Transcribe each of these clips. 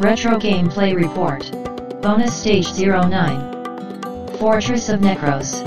Retro Gameplay Report. Bonus Stage 09. Fortress of Necros.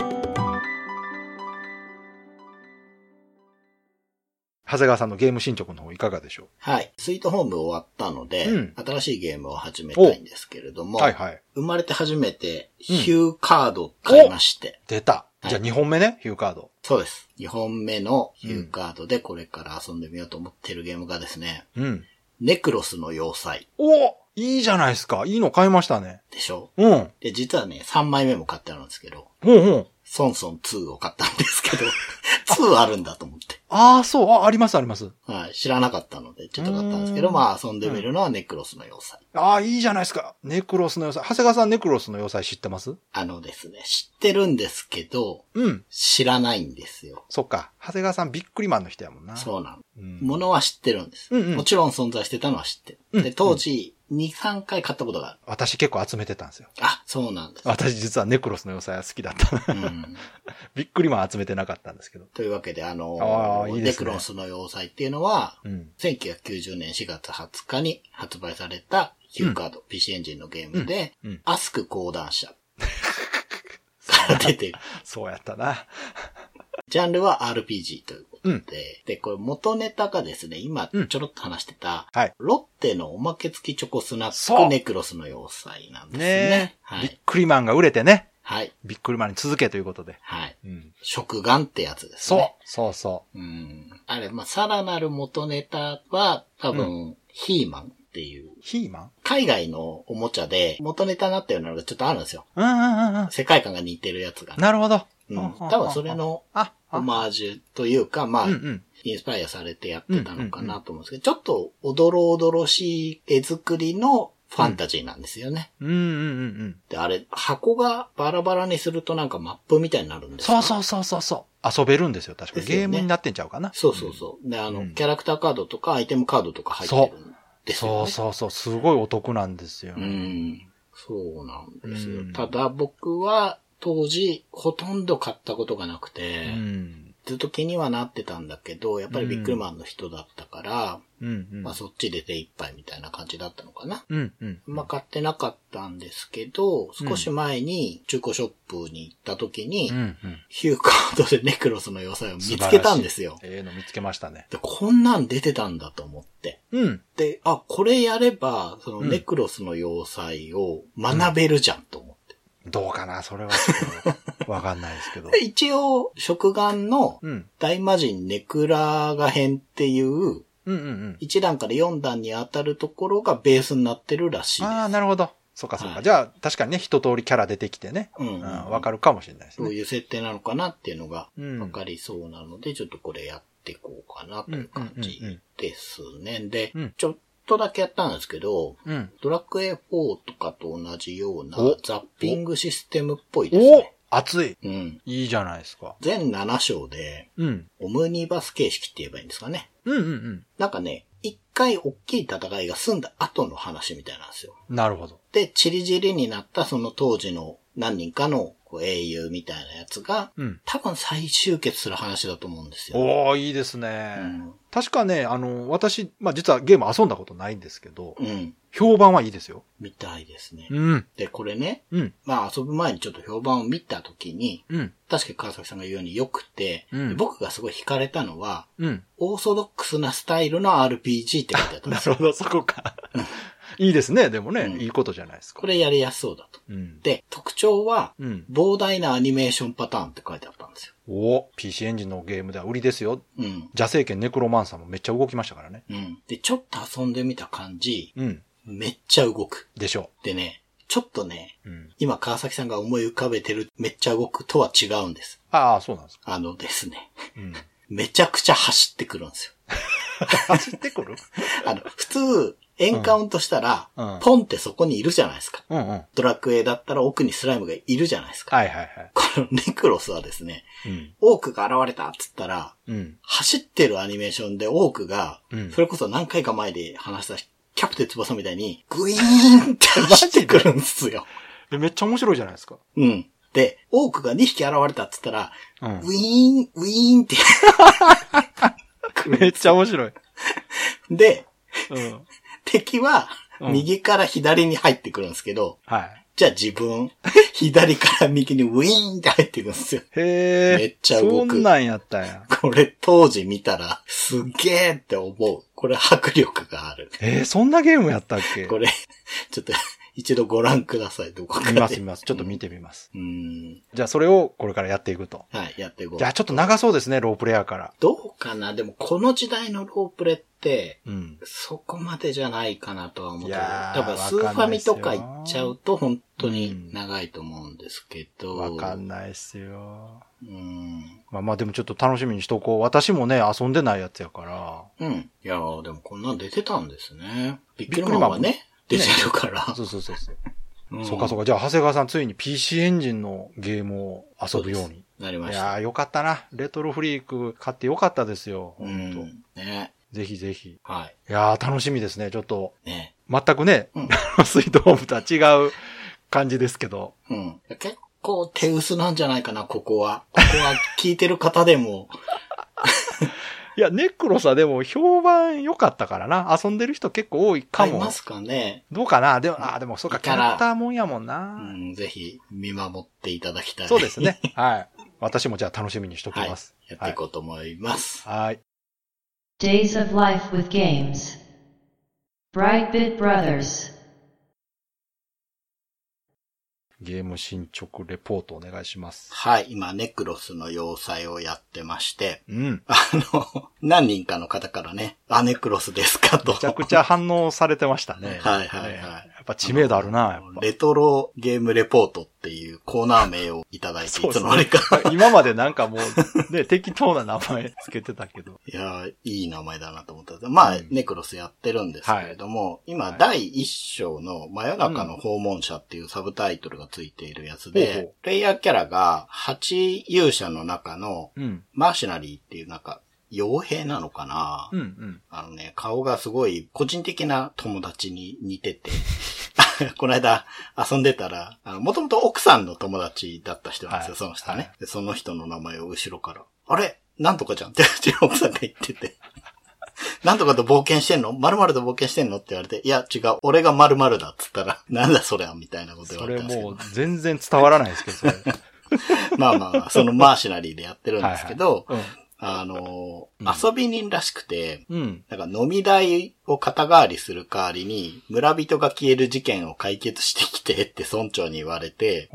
長谷川さんのゲーム進捗の方いかがでしょはい。スイートホーム終わったので、うん新しいゲームを始めたいんですけれどうも、はいはい。生まれて初めて、ヒューカード買いまして、出た。はいじゃあ2本目ね、ヒューカード。そうです。2本目のヒューカードでこれから遊んでみようと思ってるゲームがですね、うん。ネクロスの要塞おいいじゃないですか。いいの買いましたね。でしょ？うん。で、実はね、3枚目も買ってあるんですけど、ほうほう。ソンソン2を買ったんですけど、2あるんだと思って。ああ、そう。あ、ありますあります。はい。知らなかったので、ちょっと買ったんですけど、うんまあ遊んでみるのはネクロスの要塞。ああ、いいじゃないですか。ネクロスの要塞。長谷川さんネクロスの要塞知ってます？あのですね、知ってるんですけど、うん。知らないんですよ。そっか。長谷川さんびっくりマンの人やもんな。そうなの。うん。ものは知ってるんです。うんうんもちろん存在してたのは知ってる。うんで、当時、2、3回買ったことがある。私結構集めてたんですよ。あ、そうなんです。私実はネクロスの要塞は好きだった。うん。びっくりマン集めてなかったんですけど。というわけで、あのあーいいねネクロスの要塞っていうのは、うん。1990年4月20日に発売されたヒューカード、PC エンジンのゲームで、うんうんアスク講談社から出てる。そうやったな。ジャンルは RPG ということで、うんで、これ元ネタがですね、今うんちょろっと話してた、はいロッテのおまけ付きチョコスナそうックネクロスの要塞なんですね。ねえ。びっはい。くりマンが売れてね。はい。びっくりマンに続けということで。はい。うん。食玩ってやつですそうね。。そうそうん。あれ、まあ、さらなる元ネタは、多分、ヒーマンっていう、う。ヒーマン？海外のおもちゃで元ネタになったようなのがちょっとあるんですよ。うんうんうんうん。世界観が似てるやつが。なるほど。うん。多分それのあ、オマージュというか、まあ、うんうん。インスパイアされてやってたのかなと思うんですけど、ちょっとおどろおどろしい絵作りのファンタジーなんですよね。うんうんうんうん。で、あれ、箱がバラバラにするとなんかマップみたいになるんですそうそうそうそうそう。遊べるんですよ、確か。ですよねゲームになってんちゃうかな。そうそうそう。で、あの、うんキャラクターカードとかアイテムカードとか入ってるんですよね。そうそうそう。すごいお得なんですよ。うん。そうなんですよ。うんただ僕は当時ほとんど買ったことがなくて、うん。ずっと気にはなってたんだけど、やっぱりビックリマンの人だったから、うんうん。まあそっちで手一杯みたいな感じだったのかな。うんうん。まあ買ってなかったんですけど、少し前に中古ショップに行った時に、うんうん。ヒューカードでネクロスの要塞を見つけたんですよ。ええの見つけましたね。でこんなん出てたんだと思って。うん。で、あ、これやれば、そのうんネクロスの要塞を学べるじゃんと思って。どうかなそれはちょっとわかんないですけど。で 一応、食玩のうん。大魔人ネクラガ編っていう、うんうんうん。1段から4段に当たるところがベースになってるらしいです。ああ、なるほど。そうかそうか。はいじゃあ、確かにね、一通りキャラ出てきてね。うんうん。わかるかもしれないですね。どういう設定なのかなっていうのがうんわかりそうなので、ちょっとこれやっていこうかなという感じうんうんうんうんですね。でうん、ちょっとだけやったんですけど、うん。ドラクエ4とかと同じようなおザッピングシステムっぽいですおね。熱い。うん。いいじゃないですか。全7章で、うん。オムニバス形式って言えばいいんですかね。うんうんなんかね、一回大きい戦いが済んだ後の話みたいなんですよ。うん。なるほど。で、チリジリになったその当時の何人かのこう英雄みたいなやつが、うん。多分再集結する話だと思うんですよ。おー、いいですね。うん確かね、あの、私、まあ実はゲーム遊んだことないんですけど、うん。評判はいいですよ。みたいですね。うん。で、これね、うん。まあ遊ぶ前にちょっと評判を見たときに、うん。確かに川崎さんが言うように良くて、うんで僕がすごい惹かれたのは、うん。オーソドックスなスタイルの RPG って書いてあったんですよ。なるほど、そこか。いいですね、でもね、うんいいことじゃないですか。これやりやすそうだと。うん。で、特徴は、うん。膨大なアニメーションパターンって書いてあったんですよ。お PC エンジンのゲームでは売りですよ。うん。邪聖剣ネクロマンサーもめっちゃ動きましたからね。うん。で、ちょっと遊んでみた感じ、うん。めっちゃ動く。でしょでね、ちょっとね、う。うん。今川崎さんが思い浮かべてるめっちゃ動くとは違うんです。ああ、そうなんですか。あのですね、うん。めちゃくちゃ走ってくるんですよ。走ってくる？あの、普通、エンカウントしたら、うんポンってそこにいるじゃないですか。うんうん。はいドラクエだったら奥にスライムがいるじゃないですか。はいはい。このネクロスはですね、うん。オークが現れたっつったら、うん。走ってるアニメーションでオークが、うんそれこそ何回か前で話したキャプテン翼みたいに、グイーンって走ってくるんですよ。えめっちゃ面白いじゃないですか。うん。で、オークが2匹現れたっつったら、うんウィーン、ウィーンって。めっちゃ面白い。で、うん。敵は、うん右から左に入ってくるんですけど、はい。じゃあ自分、左から右にウィーンって入ってくるんですよ。へえ。めっちゃ動くそんなんやったんや。これ当時見たら、すっげーって思う。これ迫力がある。えー、そんなゲームやったっけ？これ、ちょっと一度ご覧ください、どこかで。見ます見ます。ちょっと見てみます。うーん。じゃあそれをこれからやっていくと。はい、やっていこう。じゃあちょっと長そうですね、ロープレイヤーから。どうかな？でもこの時代のロープレって、うん。そこまでじゃないかなとは思って多分スーファミとか行っちゃうと本当にうん長いと思うんですけど。わかんないっすよ。うん。まあまあでもちょっと楽しみにしとこう。私もね、遊んでないやつやから。うん。いやーでもこんなん出てたんですね。ビックリマンはね、出てるから。そうそうそうそう。うんそうかそうか。じゃあ、長谷川さんついに PC エンジンのゲームを遊ぶように。なりました。いやーよかったな。レトロフリーク買ってよかったですよ。う本当、ん。ね。ぜひぜひ。はい。いやー楽しみですね。ちょっと、ね。全くね、うんスイートホームとは違う感じですけど。うん。結構手薄なんじゃないかな、ここは。ここは聞いてる方でも。いや、ネクロさでも評判良かったからな。遊んでる人結構多いかも。買いますかね。どうかな？でも、あーでもそうか、キャラクターもんやもんうな。ん、ぜひ見守っていただきたい。そうですね。はい。私もじゃあ楽しみにしときはい。ます。やっていこうと思います。はい。Days of Life with Games. Brightbit Brothers. ゲーム進捗レポートお願いします。はい。今、ネクロスの要塞をやってまして、うん。あの、何人かの方からね、あ、ネクロスですかと。めちゃくちゃ反応されてましたね。はいはいはいっぱ知名度あるな。レトロゲームレポートっていうコーナー名をいただいて、いつの間にか。今までなんかもう、ね、適当な名前つけてたけど。いやー、いい名前だなと思った。まあ、うんネクロスやってるんですけれども、今、第一章の真夜中の訪問者っていうサブタイトルがついているやつで、ほうほうプレイヤーキャラが8勇者の中のうん。マーシナリーっていうなんか、傭兵なのかな、うんうん。あのね、顔がすごい個人的な友達に似てて、この間遊んでたら、もともと奥さんの友達だった人なんですよ、はいその人ね、はい。で。その人の名前を後ろから、あれ？なんとかじゃん。ってうちの奥さんが言ってて。なんとかと冒険してんの？〇〇と冒険してんの？って言われて、いや違う、俺が〇〇だっつったら、なんだそれはみたいなこと言わそれれたんですけど。もう。全然伝わらないですけど、それ。まあまあまあ、そのマーシナリーでやってるんですけど、はいあのうんー、遊び人らしくて、うん。うん。なんか飲み代を肩代わりする代わりに、村人が消える事件を解決してきてって村長に言われて。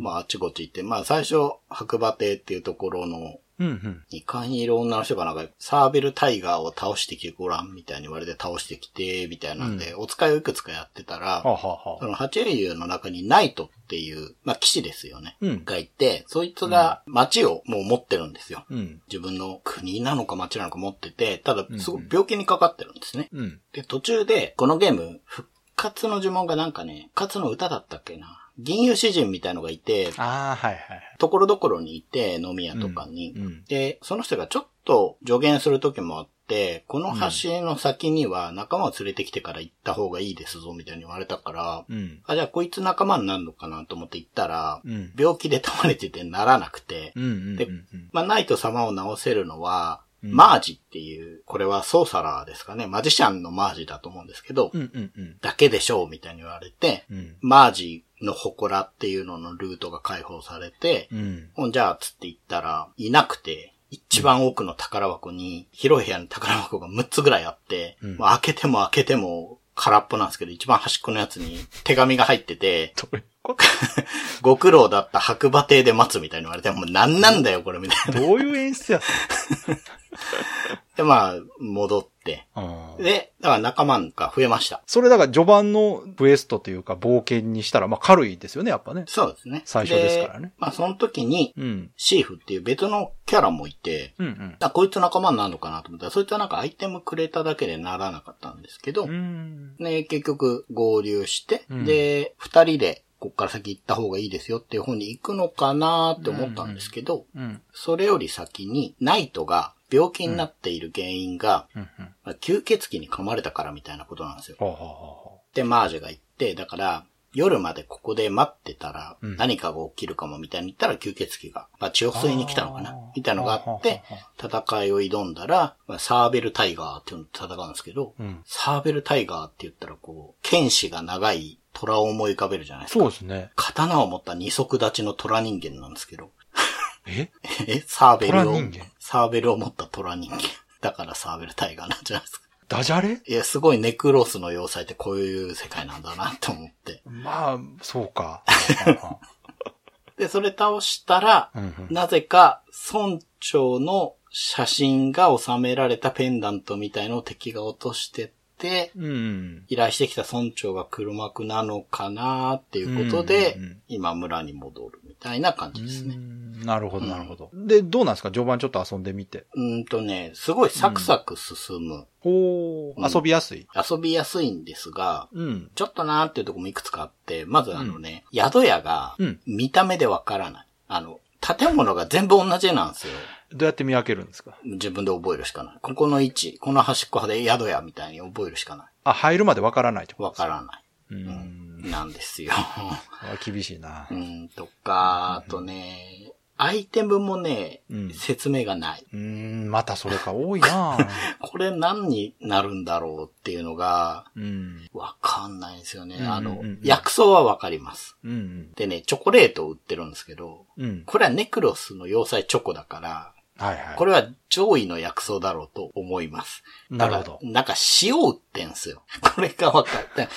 まああっちこっち行って、まあ最初、白馬亭っていうところのうんうん。2階にいる女の人がなんか、サーベルタイガーを倒してきてごらんみたいに言われて倒してきて、みたいなんで、お使いをいくつかやってたら、はあ、はその八英雄の中にナイトっていう、まあ騎士ですよね。うん。がいて、そいつが街をもう持ってるんですよ。うん。自分の国なのか町なのか持ってて、ただうん、すごい病気にかかってるんですね。うん。で、途中で、このゲーム、復活の呪文がなんかね、復活の歌だったっけな。銀融詩人みたいのがいて、ああ、はいはい。ところどころにいて、飲み屋とかに。うん。で、その人がちょっと助言する時もあって、この橋の先には仲間を連れてきてから行った方がいいですぞ、みたいに言われたから、うん。あ、じゃあこいつ仲間になるのかなと思って行ったら、うん。病気で倒れててならなくて、うん。うん。でうん。まあ、ナイト様を治せるのは、うんマージっていう、これはソーサラーですかね。マジシャンのマージだと思うんですけど、うん。うん。うん。だけでしょうみたいに言われて、うん。マージの祠っていうののルートが解放されて、うん。ほんじゃあ、つって言ったら、いなくて、一番奥の宝箱に、広い部屋の宝箱が6つぐらいあって、う開けても開けても空っぽなんですけど、一番端っこのやつに手紙が入ってて、ご苦労だった白馬亭で待つみたいに言われて、もう何なんだよ、これみたいな。どういう演出や で、まあ、戻って。うん。で、だから仲間が増えました。それだから序盤のクエストというか冒険にしたら、まあ軽いですよね、やっぱね。そうですね。最初ですからねまあ、その時に、うん。シーフっていう別のキャラもいて、うんあ、こいつ仲間になるのかなと思ったら、そいつはなんかアイテムくれただけでならなかったんですけど、うん。うん。ね、結局合流して、うんで、二人で、こっから先行った方がいいですよっていう方に行くのかなって思ったんですけど、うん。それより先に、ナイトが病気になっている原因が、うん。うん。まあ吸血鬼に噛まれたからみたいなことなんですよ。ほうほうほで、マージェが言って、だから、夜までここで待ってたらうん何かが起きるかもみたいに言ったら吸血鬼が、まあ血を吸いに来たのかなみたいなのがあって、戦いを挑んだら、まあ、サーベルタイガーっていうのと戦うんですけど、うん。サーベルタイガーって言ったらこう、剣士が長い虎を思い浮かべるじゃないですか。そうですね。刀を持った二足立ちの虎人間なんですけど、え？え、サーベルを虎人間、サーベルを持った虎人間。だからサーベルタイガーなんじゃないですか。ダジャレ？いや、すごいネクロスの要塞ってこういう世界なんだなと思って。まあ、そうか。で、それ倒したら、うんうんなぜか村長の写真が収められたペンダントみたいのを敵が落としてって、うん。依頼してきた村長が黒幕なのかなっていうことで、うんうんうん今村に戻るみたいな感じですね。うんなるほど、なるほど。で、どうなんですか？序盤ちょっと遊んでみて。うーんとね、すごいサクサク進む。おうん遊びやすい？遊びやすいんですが、うん。ちょっとなーっていうところもいくつかあって、まずあのね、宿屋がうん見た目でわからない。あの、建物が全部同じなんですよ。どうやって見分けるんですか？自分で覚えるしかない。ここの位置、この端っこで宿屋みたいに覚えるしかない。あ、入るまでわからないってこと？わからない。うん。なんですよ。あ厳しいなう。ん、とか、あとね、アイテムもね、うん説明がない。うん、またそれか多いな これ何になるんだろうっていうのが、うん。わかんないんですよね。うんうんうんあの、薬草はわかります。うん。でね、チョコレートを売ってるんですけど、うん。これはネクロスの要塞チョコだから、はいはい。これは上位の薬草だろうと思います。なるほどなんか塩売ってんすよ。これが分かって。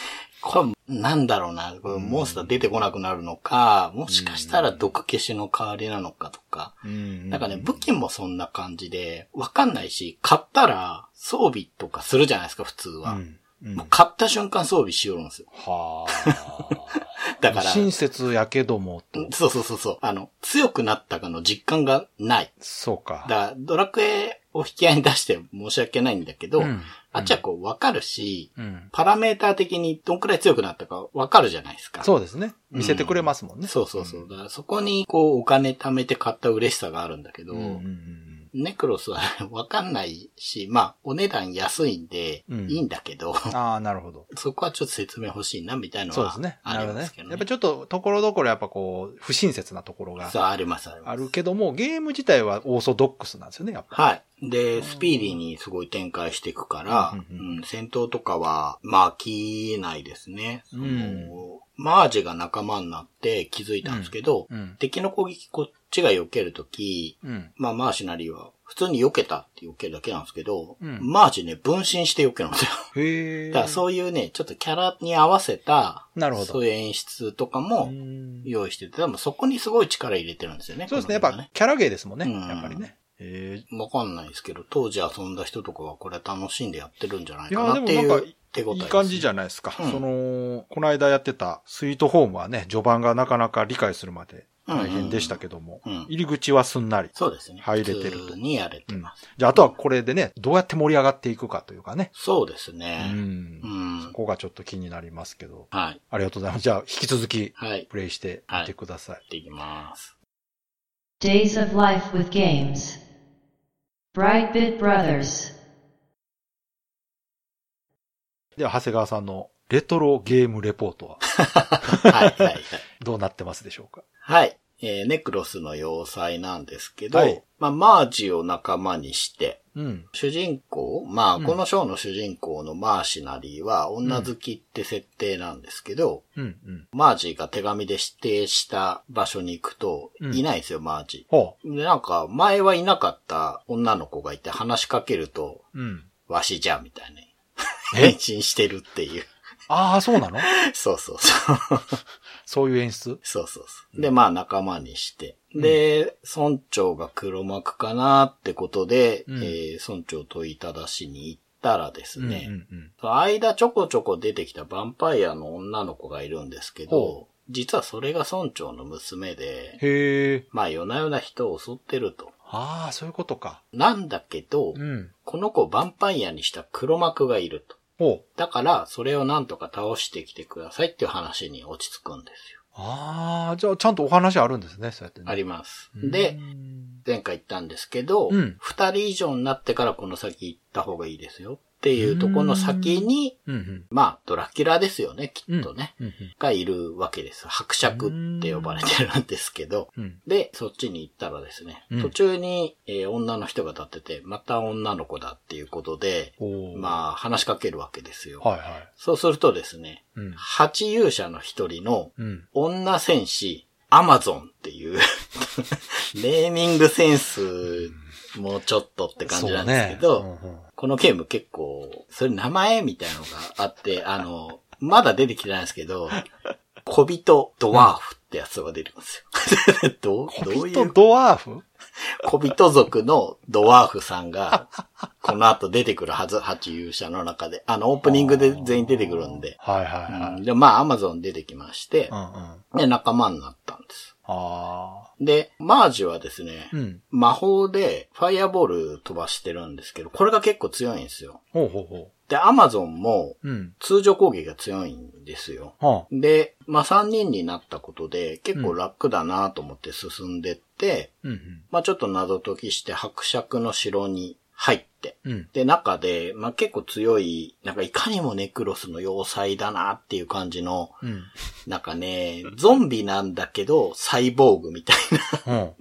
これ、なんだろうな。これモンスター出てこなくなるのか、もしかしたら毒消しの代わりなのかとか。うん。なんかね、武器もそんな感じで、わかんないし、買ったら装備とかするじゃないですか、普通は。うん。うんもう買った瞬間装備しよるんですよ。はあ。だから、親切やけどもと。そうそうそうそう。あの、強くなったかの実感がない。そうか。だから、ドラクエを引き合いに出して申し訳ないんだけど、うんあっちはこう分かるし、うん。パラメーター的にどんくらい強くなったか分かるじゃないですか。そうですね。見せてくれますもんね。そうそうそう。だからそこにこうお金貯めて買った嬉しさがあるんだけど、うん。うんうんネクロスは 分かんないし、まあお値段安いんでうんいいんだけど、うん。ああ、なるほど。そこはちょっと説明欲しいなみたいなのはそうですね。ありますけど。ね。やっぱちょっと、ところどころやっぱこう、不親切なところがそう、ありますあります。あるけども、ゲーム自体はオーソドックスなんですよね、やっぱ。はい。で、スピーディーにすごい展開していくから、うん戦闘とかは、まあ、飽きないですね。うんマージが仲間になって気づいたんですけど、うん。敵の攻撃こっちが避けるとき、うん。まあ、マーシナリーは普通に避けたって避けるだけなんですけど、うんマージね、分身して避けるんですよ。へえ。だからそういうね、ちょっとキャラに合わせた、なるほどそういう演出とかもうん用意してて、でもそこにすごい力入れてるんですよね。そうですね。やっぱ、キャラゲーですもんね。うんやっぱりね。へえ。わかんないですけど、当時遊んだ人とかはこれ楽しんでやってるんじゃないかなっていでもなんかう、手応えいい感じじゃゃないですか。うんその、この間やってたスイートホームはね、序盤がなかなか理解するまで大変でしたけども、うんうん入り口はすんなり。そうですね。入れてると普通にやれてます。じゃあ、あとはこれでね、どうやって盛り上がっていくかというかね。そうですうね。んう。ん。ここがちょっと気になりますけど。はい。ありがとうございます。じゃあ、引き続き、はい。プレイしてみてください。やっていきます。Days of Life with Games. Brightbit Brothers. では、長谷川さんのレトロゲームレポートは？はい、はい、はい。どうなってますでしょうか？はい。えーネクロスの要塞なんですけど、はいまあ、マージを仲間にして、うん。主人公まあ、うんこのショーの主人公のマーシナリーは女好きって設定なんですけど、うん、うん。マージーが手紙で指定した場所に行くと、うんいないんですよ、マージ。で、なんか、前はいなかった女の子がいて話しかけると、う。うん。わしじゃ、みたいな。え？変身してるっていう。ああ、そうなの？そうそうそう。そういう演出？そうそうそう。で、まあ仲間にして。で、村長が黒幕かなってことで、うんえー村長問いただしに行ったらですね、うんうんその間ちょこちょこ出てきたヴァンパイアの女の子がいるんですけどほ、実はそれが村長の娘で、へえ。まあ夜な夜な人を襲ってると。ああ、そういうことか。なんだけど、うん。この子をヴァンパイアにした黒幕がいると。だから、それをなんとか倒してきてくださいっていう話に落ち着くんですよ。ああ、じゃあちゃんとお話あるんですね、そうやってね。あります。うんで、前回言ったんですけど、うん二人以上になってからこの先行った方がいいですよっていうところの先に、うんうん。まあ、ドラキュラですよね、きっとね。うんうん。がいるわけです。伯爵って呼ばれてるんですけど。うん。で、そっちに行ったらですね、うん途中に、えー女の人が立ってて、また女の子だっていうことで、まあ、話しかけるわけですよ。はいはい。そうするとですね、うん。八勇者の一人のうん。女戦士、アマゾンっていう、ネーミングセンスもうちょっとって感じなんですけど、ねうんうんこのゲーム結構、それ名前みたいなのがあって、あの、まだ出てきてないんですけど、小人ドワーフってやつが出てくるんですよ。どう、小人ドワーフ？小人族のドワーフさんが、この後出てくるはず、八勇者の中で。あの、オープニングで全員出てくるんで。はいはいはい。うんで、まあ、アマゾン出てきましてう、んうん。で、仲間になったんです。ああ。で、マージはですね、うん。魔法でファイアボール飛ばしてるんですけど、これが結構強いんですよ。ほうほうほで、アマゾンもう。うん。通常攻撃が強いんですよ。はで、まあ、3人になったことで結構楽だなと思って進んでって、あ。うんまあ、ちょっと謎解きして伯爵の城に入って、うん。うん。で、中で、まあ、結構強い、なんかいかにもネクロスの要塞だなっていう感じの、うん。なんかね、ゾンビなんだけど、サイボーグみたいなうん。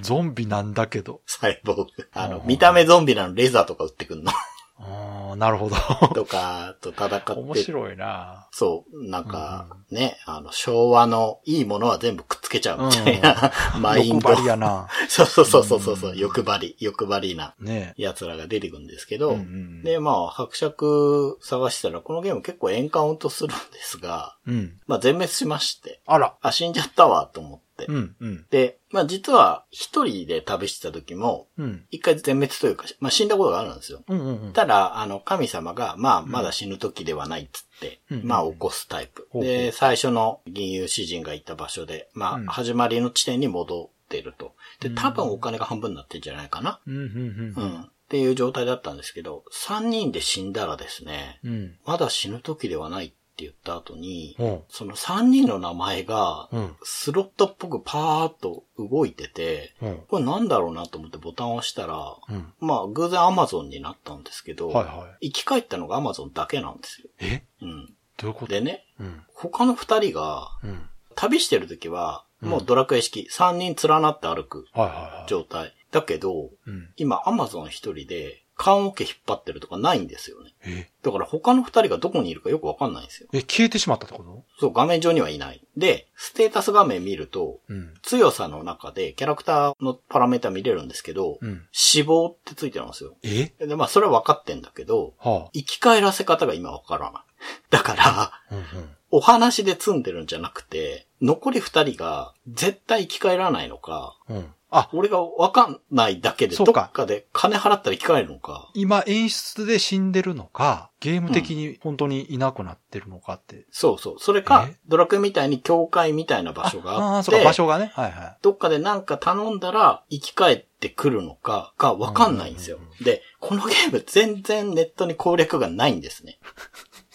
ゾンビなんだけど。サイボーグ。あの、うん見た目ゾンビなのレーザーとか撃ってくんのああ、なるほど。とか、と戦って。面白いな。そう、なんか、ね、あの、昭和のいいものは全部くっつけちゃうみたいな、マインド。欲張りやな。そうそうそうそうそう、欲張り、欲張りなね奴らが出てくるんですけえ。ど、で、まあ、伯爵探したら、このゲーム結構エンカウントするんですが、うん。まあ、全滅しまして、あら。あ、死んじゃったわ、と思って。うん、うん、で、まあ、実は、一人で旅してた時も、うん。一回全滅というか、まあ、死んだことがあるんですよ。うん、うん、うん。ただ、あの、神様が、まあ、まだ死ぬ時ではないっつって、うんまあ、起こすタイプ。で、最初の銀融詩人がいた場所で、まあ、うん始まりの地点に戻ってると。で、うん多分お金が半分になってんじゃないかな。うん、うん、ううんん。っていう状態だったんですけど、三人で死んだらですね、うん。まだ死ぬ時ではないって言った後に、うん。その三人の名前が、うん。スロットっぽくパーっと動いてて、うん。これなんだろうなと思ってボタンを押したら、うん。まあ、偶然アマゾンになったんですけど、はいはい。生き返ったのがアマゾンだけなんですよ。え？うん。どういうこと？でね、うん。他の二人が、うん。旅してる時は、うんもうドラクエ式、三人連なって歩くはいはいはい。状態。だけど、うん。今アマゾン一人で、缶オケ引っ張ってるとかないんですよね。え？だから他の二人がどこにいるかよくわかんないんですよ。え、消えてしまったってこと？そう、画面上にはいない。で、ステータス画面見ると、うん。強さの中でキャラクターのパラメータ見れるんですけど、うん。死亡ってついてるんですよ。え？で、まあそれは分かってんだけど、は生き返らせ方が今わからない。だから、あ。うんうん。お話で積んでるんじゃなくて、残り二人が絶対生き返らないのか、うん。あ、俺がわかんないだけで、どっかで金払ったら生き返るのか。今演出で死んでるのか、ゲーム的に本当にいなくなってるのかって。そうそう。それかえ、ドラクエみたいに教会みたいな場所があああー、って、そうか、場所がね。はいはい。どっかでなんか頼んだら生き返ってくるのかがわかんないんですようんうん。で、このゲーム全然ネットに攻略がないんですね。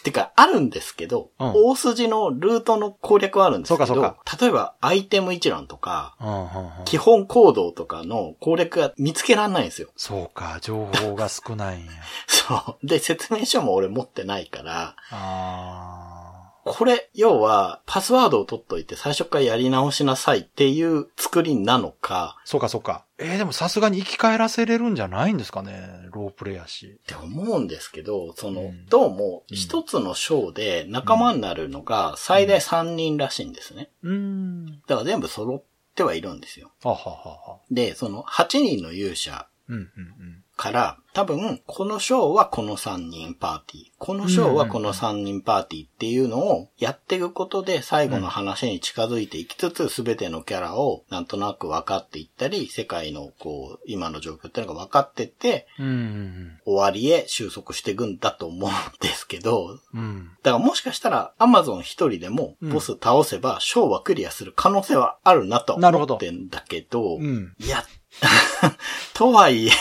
てか、あるんですけど、うん大筋のルートの攻略はあるんですけど、そうか例えばアイテム一覧とか、うんうんうん基本行動とかの攻略が見つけられないんですよ。そうか、情報が少ないんや。そう。で、説明書も俺持ってないから、あこれ、要は、パスワードを取っといて最初からやり直しなさいっていう作りなのか、ー。そうかそうか。えー、でもさすがに生き返らせれるんじゃないんですかね。ロープレイやし。って思うんですけど、その、うんどうも、うん一つの章で仲間になるのが最大3人らしいんですね。うーん。だから全部揃ってはいるんですよ。はははは。で、その8人の勇者から、多分、この章はこの3人パーティー、この章はこの3人パーティーっていうのをやっていくことで最後の話に近づいていきつつ、すべてのキャラをなんとなく分かっていったり、世界のこう、今の状況っていうのが分かってって、終わりへ収束していくんだと思うんですけど。だからもしかしたら、アマゾン一人でも、ボス倒せば、章はクリアする可能性はあるなと思ってんだけど、うん。いや、とはいえ、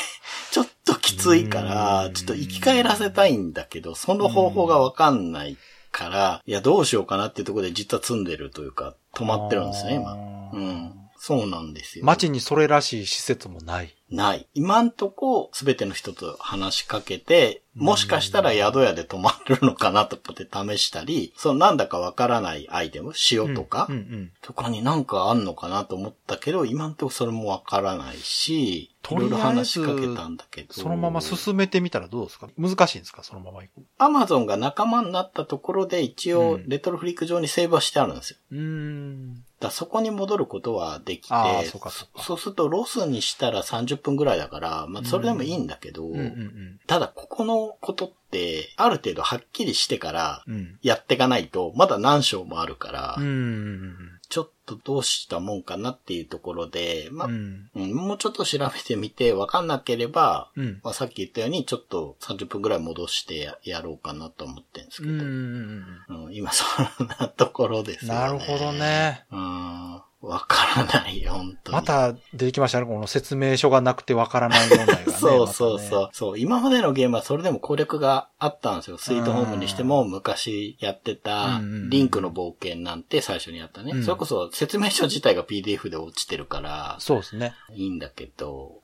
ちょっときついかうら、んちょっと生き返らせたいんだけど、その方法がわかんないから、いや、どうしようかなっていうところで実は積んでるというか、止まってるんですね、今。うん。そうなんですよ。街にそれらしい施設もない。ない。今んとこ、すべての人と話しかけて、もしかしたら宿屋で泊まるのかなとかって試したり、そのなんだかわからないアイテム、塩とか、うんうん。とかになんかあんのかなと思ったけど、今んとこそれもわからないし、いろいろ話しかけたんだけど。そのまま進めてみたらどうですか？難しいんですか？そのまま行く。アマゾンが仲間になったところで一応うんレトロフリック上にセーブはしてあるんですよ。うーん。だそこに戻ることはできて、そうかそうか。そうするとロスにしたら30分ぐらいだから、まあそれでもいいんだけど、うんうんただここのことって、ある程度はっきりしてから。やっていかないと、まだ何章もあるから、うんうんちょっとどうしたもんかなっていうところで、まあ、うん。もうちょっと調べてみて、わかんなければ、うん。まあ、さっき言ったように、ちょっと30分ぐらい戻してややろうかなと思ってるんですけど、うん今そんなところですよね。なるほど。ね。うん。わからないよ、本当に。また出てきましたね。この説明書がなくてわからない問題がね。そうそうそう、ねそう。今までのゲームはそれでも攻略があったんですよ。スイートホームにしても昔やってたリンクの冒険なんて最初にやったね。うんそれこそ説明書自体が PDF で落ちてるからそうですね。いいんだけど、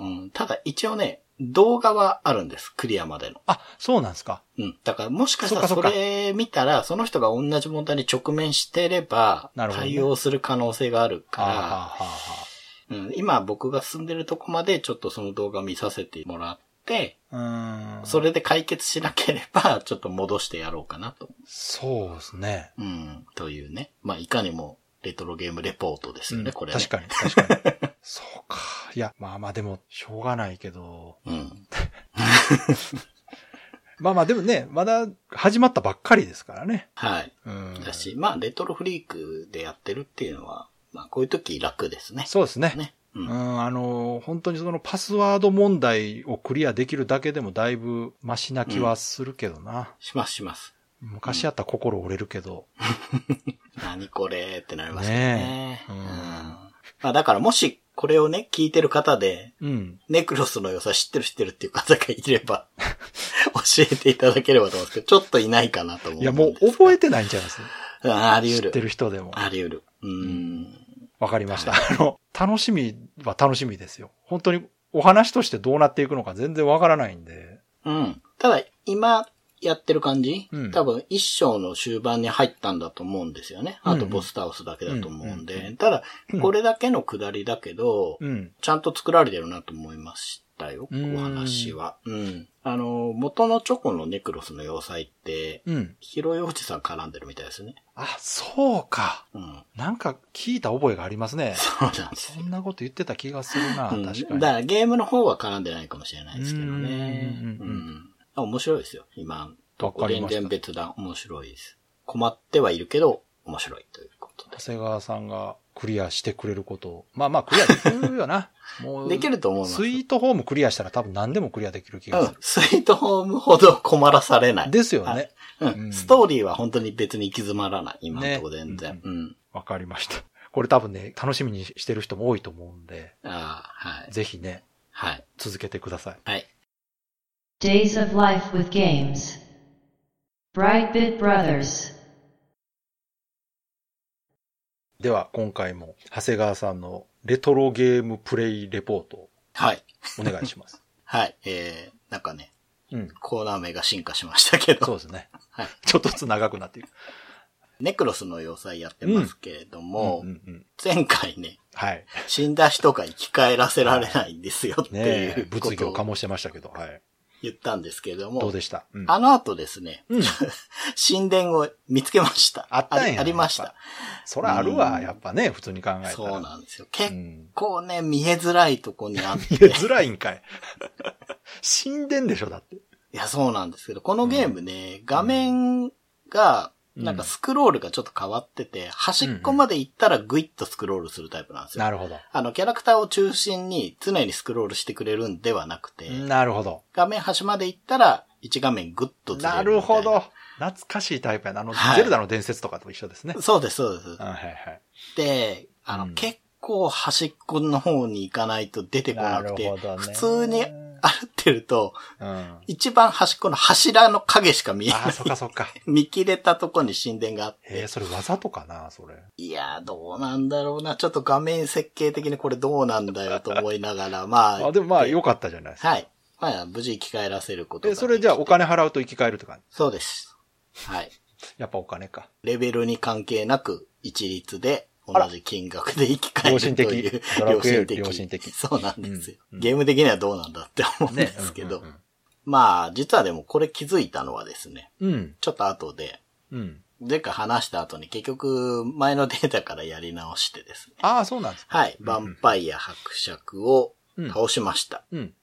うん、ただ一応ね、動画はあるんです。クリアまでの。あ、そうなんですか。うん。だからもしかしたらそれ見たら、その人が同じ問題に直面してれば、対応する可能性があるかはあはら、あはあはうん、今僕が住んでるとこまでちょっとその動画見させてもらって、あうーん。それで解決しなければ、ちょっと戻してやろうかなと。そうですね。うん、というね。まあ、いかにもレトロゲームレポートですよね、うんこれ、ね。確かに、確かに。そうか。いや、まあまあでも、しょうがないけど。に。うん。まあまあでもね、まだ始まったばっかりですからね。はい。うん。だし、まあ、レトロフリークでやってるっていうのは、まあ、こういう時楽ですね。そうですね。ね。う。うんん、あの、本当にそのパスワード問題をクリアできるだけでもだいぶマシな気はするけどな。しますします。昔やったら心折れるけど。何これってなりますよね。うん。ねえうんまあ、だからもし、これをね、聞いてる方で、うん。ネクロスの良さ知ってる知ってるっていう方がいれば、教えていただければと思うんですけど、ちょっといないかなと思う。いや、もう覚えてないんちゃいますああり得る。知ってる人でも。あり得る。うーん。わかりました。あの、楽しみは楽しみですよ。本当にお話としてどうなっていくのか全然わからないんで。うん。ただ、今やってる感じ、うん多分一章の終盤に入ったんだと思うんですよね。あとボス倒すだけだと思うんで。ただ、これだけの下りだけど、うん。ちゃんと作られてるなと思いましたよ、うんお話は。うん。あの、元のチョコのネクロスの要塞って、うん。ヒロイおじさん絡んでるみたいですね。あ、そうか。うん。なんか聞いた覚えがありますね。そうなんですよ。そんなこと言ってた気がするな、うん確かに。だからゲームの方は絡んでないかもしれないですけどね。うんうん面白いですよ。今、とこ全然別段面白いです。困ってはいるけど、面白いということで長。谷川さんがクリアしてくれることを。まあまあクリアできるよな。もう。できると思います。スイートホームクリアしたら多分何でもクリアできる気がする。。うんスイートホームほど困らされない。ですよね。うんうんストーリーは本当に別に行き詰まらない。今のところ全然。ねうん。わかりました。これ多分ね、楽しみにしてる人も多いと思うんで、ああ、はい。ぜひね、はい。続けてください。はい。Days of Life with Games. Brightbit Brothers. では、今回も長谷川さんのレトロゲームプレイレポートをはい。お願いします。はい。えー、なんかね、うん。コーナー名が進化しましたけど。そうですね。はい。ちょっとずつ長くなっていく。ネクロスの要塞やってますけれども、うんうんうん、前回ね、はい。死んだ人が生き返らせられないんですよってねいえうことを物議を醸してましたけど、はい。言ったんですけれども、どうでした、うん、あの後ですね、うん。神殿を見つけました。あったんやりありました。そらあるわ、うんやっぱね、普通に考えたら。そうなんですよ。う結ん。構ね、見えづらいとこにあって。見えづらいんかい。神殿でしょ、だって。いや、そうなんですけど、このゲームね、画面が、なんかスクロールがちょっと変わってて、端っこまで行ったらグイッとスクロールするタイプなんですよ。なるほど。あの、キャラクターを中心に常にスクロールしてくれるんではなくて、なるほど。画面端まで行ったら、1画面グッとずれるないるほどな。。懐かしいタイプやな。あの、はいゼルダの伝説とかと一緒ですね。そうです、そうです。はいはい。で、あの、うん結構端っこの方に行かないと出てこなくて、なるほどね普通に歩ってると、うん。一番端っこの柱の影しか見えないああ、。そっかそっか。見切れたとこに神殿があって。えー、それわざとかな、それ。いやー、どうなんだろうな。ちょっと画面設計的にこれどうなんだよと思いながら、まあ。あ、でもまあ、良かったじゃないですか。はい。まあ、無事生き返らせることがえ、それじゃあお金払うと生き返るとか。そうです。はい。やっぱお金か。レベルに関係なく、一律で、同じ金額で生き返るという。良心的良心的そうなんですよ、うんうんゲーム的にはどうなんだって思うんですけど。うんうんまあ、実はでもこれ気づいたのはですね、うん。ちょっと後で、うん。前回話した後に結局前のデータからやり直してですね。ああ、そうなんですか。はい。ヴァンパイア伯爵をうん倒しました。うん。で、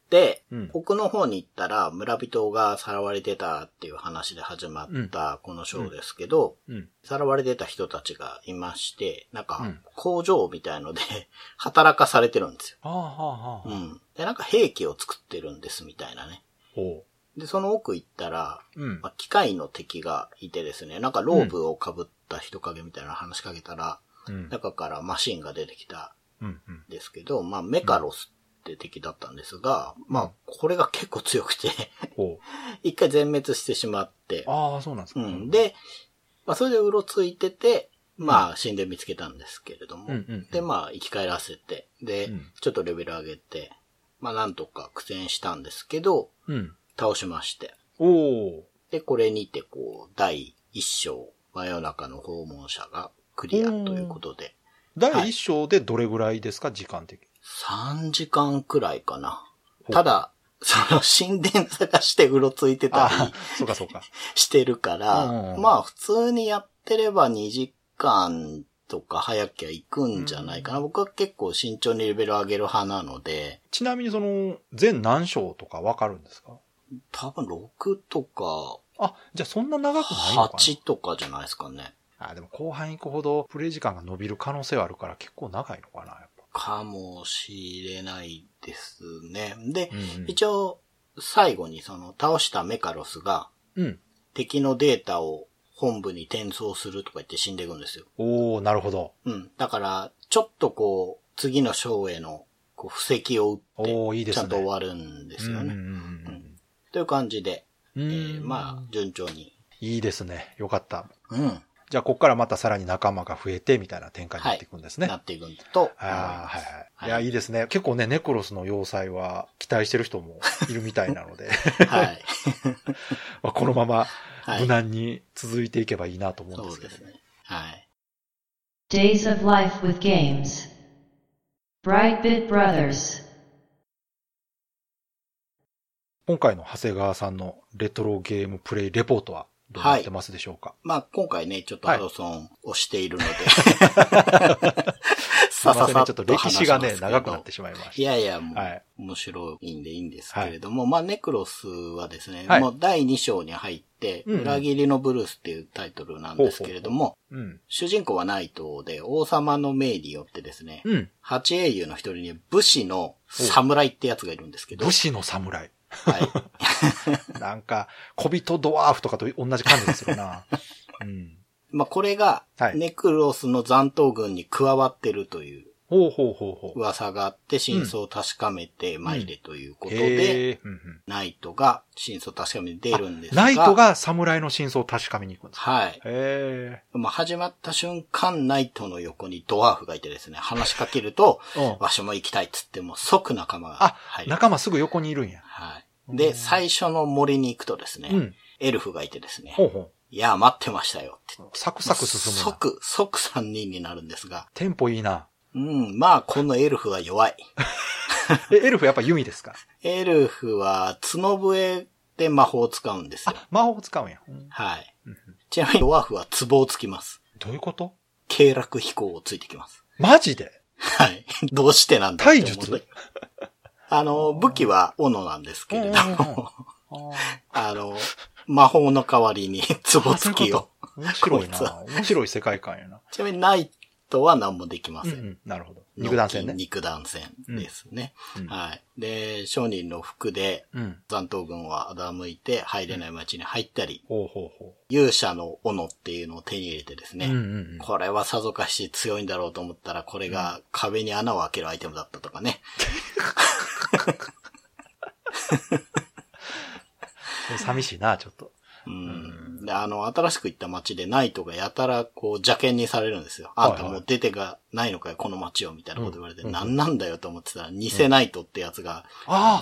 うん奥の方に行ったら村人がさらわれてたっていう話で始まったこのショーですけど、うん。さらわれてた人たちがいまして、なんかうん工場みたいので 働かされてるんですよ。はあ、はあ、はあ。うん。で、なんか兵器を作ってるんですみたいなね。ほで、その奥行ったら、う。うんま。あ、機械の敵がいてですね、なんかローブを被った人影みたいな話しかけたら、うん。中からマシンが出てきたうん。うんんですけど、まあ、メカロスって敵だったんですが、まあ、これが結構強くて、ほ 一回全滅してしまってう。、ああ、そうなんですか。うん。で、まあ、それでうろついてて、まあ、死んで見つけたんですけれども、うんうんで、まあ、生き返らせて、で、うんちょっとレベル上げて、まあ、なんとか苦戦したんですけど、うん。倒しまして、おお。で、これにて、こう、第一章、真夜中の訪問者がクリアということで、第一章でどれぐらいですか、時間的に。3時間くらいかな。ただ、その神殿探してうろついてたり、そうかそうか。してるから、うんまあ普通にやってれば2時間とか早きゃ行くんじゃないかな。僕は結構慎重にレベル上げる派なので、ちなみにその、全何章とかわかるんですか？多分6とかあ、じゃあそんな長くないのかな？8とかじゃないですかね。あ、でも後半行くほどプレイ時間が伸びる可能性はあるから結構長いのかな、やっぱ。かもしれないですね。で、うんうん一応最後にその倒したメカロスがうん。敵のデータを本部に転送するとか言って死んでいくんですよ。おー、なるほど。うん。だから、ちょっとこう、次の章へのこう布石を打って、おー、いいですね。ちゃんと終わるんですよね。うんうんという感じで。えうーんまあ、順調に。いいですね。よかった。うん。じゃあ、ここからまたさらに仲間が増えて、みたいな展開になっていくんですね。なっていくと思います。ああ、はいはい。はいいや、いいですね。結構ね、ネクロスの要塞は期待してる人もいるみたいなので、はい。まあこのままはい無難に続いていけばいいなと思うんですけどね。そうですね。はい。Days of Life with Games. Brightbit Brothers. 今回の長谷川さんのレトロゲームプレイレポートはどうなってますでしょうか、まあ、今回ね、ちょっとはい。ハドソンをしているので、すいませんね。ちょっと歴史がね、長くなってしまいました。いやいや、もう、はい。面白いんでいいんですけれども、まあ、ネクロスはですね、はい。もう第2章に入って、裏切りのブルースっていうタイトルなんですけれども、うん。主人公はナイトで、王様の命によってですね、うん。八英雄の一人に武士の侍ってやつがいるんですけど、武士の侍。はい。なんか、小人ドワーフとかと同じ感じでするな。うん。まあ、これがは、いネクロスの残党軍に加わってるというほうほうほうほう。噂があって、真相を確かめて参れということへで、え。うんうんナイトが真相を確かめて出るんですが、ナイトが侍の真相を確かめに行くんですか？はい。まあ、始まった瞬間、ナイトの横にドワーフがいてですね、話しかけると、うんわしも行きたいっつっても即仲間があ入、る。仲間すぐ横にいるんや。はい。で、最初の森に行くとですね、うん。エルフがいてですね、ほうほいや、待ってましたよって。サクサク進むな。即、即3人になるんですが、テンポいいな。うん、まあ、このエルフは弱い。え、エルフやっぱ弓ですか？エルフは角笛で魔法を使うんですよ。あ、魔法使うんや。うんはいうん。ちなみにドワーフは壺をつきます。どういうこと？経絡飛行をついてきます。マジで？はい。どうしてなんだ体術？あの、武器は斧なんですけれども、あの、魔法の代わりに 壺つきを。面白いな。面白い世界観やな。ちなみにナイトは何もできませ。うんうんん。なるほど。肉弾戦ね。肉弾戦ですね。うんはい。で、商人の服でうん。残党軍は欺いて入れない町に入ったり、勇者の斧っていうのを手に入れてですう。ね、うんうんうん。これはさぞかし強いんだろうと思ったら、これが壁に穴を開けるアイテムだったとかね。寂しいな、ちょっと。うん。で、あの、新しく行った街でナイトがやたら、こう、邪険にされるんですよ。あんたもう出てがないのかよ、この街を、みたいなこと言われて、うんなんなんだよと思ってたら、偽ナイトってやつが、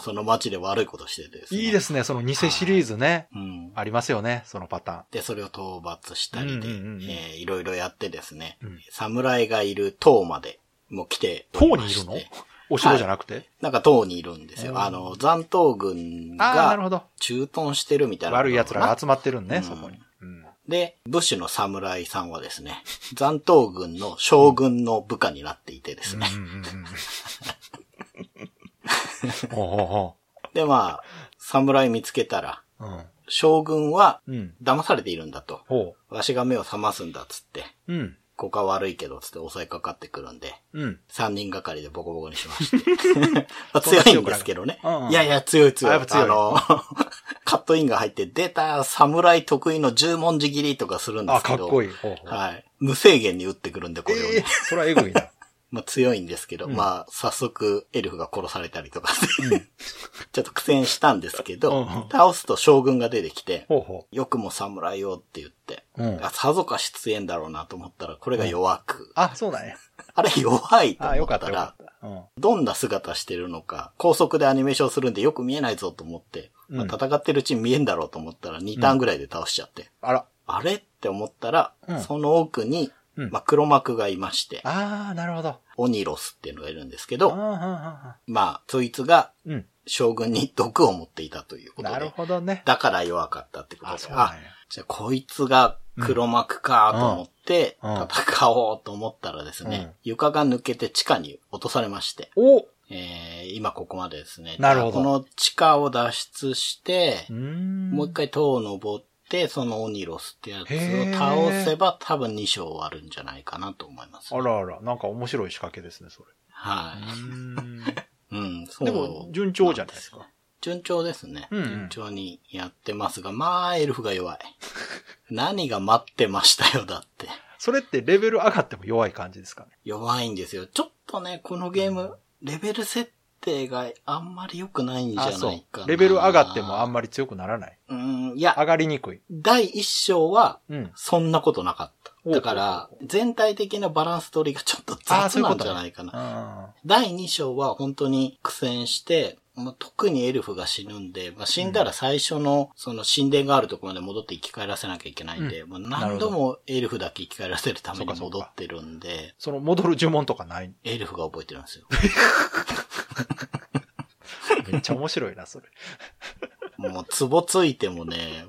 その街で悪いことしててですね。いいですね、その偽シリーズね。うん。ありますよね、そのパタで、それを討伐したりで、えーいろいろやってですね、うん。侍がいる塔までもう来て。塔にいるの？お城じゃなくて、なんか塔にいるんですよ。うんあの、残党軍がほど。駐屯してるみたいな。悪い奴らが集まってるんね、うんそこに。うん。で、武士の侍さんはですね、残党軍の将軍の部下になっていてですね。で、まあ、侍見つけたら、う。うん。将軍はうん。騙されているんだと。ほわしが目を覚ますんだっつって、う。うん。ここは悪いけどっつって襲いかかってくるんで、うん。三人がかりでボコボコにしまして。ま あ強いんですけどねうんう。んいやいや、強い強い。あやっぱ強いの、カットインが入って、出た侍得意の十文字切りとかするんであ、すけど。かっこいい。ほうほう。はい。無制限に撃ってくるんで、これをね、ええそれはエグいな。まあ強いんですけど、うんまあ早速エルフが殺されたりとかで、ちょっと苦戦したんですけど、うんうん倒すと将軍が出てきて、ほうほよくも侍をって言って、う。うん。あさぞかし出演だろうなと思ったら、これが弱く、あ、そうだね。あれ弱いとあ、よ思ったらかったよか、った。うん。どんな姿してるのか、高速でアニメーションするんでよく見えないぞと思って、まあうん戦ってるうちに見えんだろうと思ったら2ターンぐらいで倒しちゃって、あら。あれって思ったら、うんその奥に、うんまあ、黒幕がいまして、ああ、なるほど。オニロスっていうのがいるんですけあど、あ、まあ、そいつがうん。将軍に毒を持っていたということなるで、ほどね。だから弱かったってことあ、で、そうなんや。じゃあこいつが黒幕かと思ってうんうん戦おうと思ったらですね、うん床が抜けて地下に落とされまして、おうえー今ここまでですね。なるほどこの地下を脱出して。もう一回塔を登って、そのオニロスってやつを倒せば多分2章終わるんじゃないかなと思います、あらあら、なんか面白い仕掛けですね、それ。はい。ん。うん、そう。でも、順調じゃないですか。順調ですね。うんうん順調にやってますが、まあ、エルフが弱い。何が待ってましたよ、だって。それってレベル上がっても弱い感じですかね。弱いんですよ。ちょっとね、このゲーム、レベル設定があんまり良くないんじゃあ、ないそかな。う。レベル上がってもあんまり強くならない。うん、いや、上がりにくい。第一章は、うん。そんなことなかった。ほうだから、全体的なバランス取りがちょっと雑なんじゃないかな。あ第2章は本当に苦戦して、まあ、特にエルフが死ぬんで、まあ、死んだら最初の、その神殿があるところまで戻って生き返らせなきゃいけないんで、まあ、何度もエルフだけ生き返らせるために戻ってるんで、その戻る呪文とかない？エルフが覚えてるんですよ。めっちゃ面白いな、それ。もう、ツボついてもね、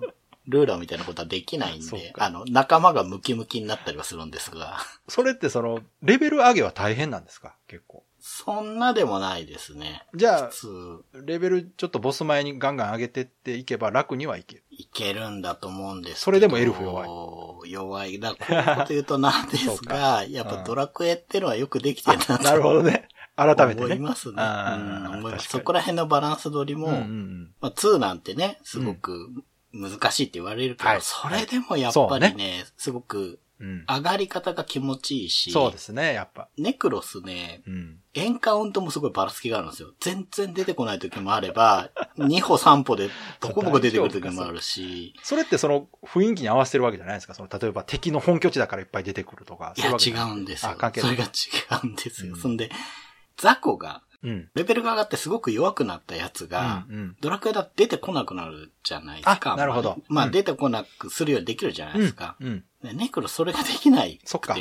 ルーラーみたいなことはできないんであの、仲間がムキムキになったりはするんですが、それってその、レベル上げは大変なんですか？結構。そんなでもないですね。じゃあレベルちょっとボス前にガンガン上げてっていけば楽にはいける。いけるんだと思うんですけど。それでもエルフ弱い。弱い。だから、こういうこと言うとなんですが、やっぱドラクエってのはよくできてるなと。なるほどね。改めてね。思いますね。あうんそこら辺のバランス取りも、うんうんうん。まあ、2なんてね、すごく難しいって言われるけど、はいそれでもやっぱりね、すごくうん。上がり方が気持ちいいし、そうですね、やっぱ。ネクロスね、うん。エンカウントもすごいばらつきがあるんですよ。全然出てこない時もあれば、2歩3歩でどこぼこ出てくる時もあるし、それってその雰囲気に合わせてるわけじゃないですか？その、例えば敵の本拠地だからいっぱい出てくるとか。いや、違うんですよあ、。関係ない。それが違うんですよ。うんそんで、ザコが、うん。レベルが上がってすごく弱くなったやつが、うんうんドラクエだと出てこなくなるじゃないですか。あなるほどまあ、うん出てこなくするようにできるじゃないですか。うん。うん。ねネクロそれができないそっか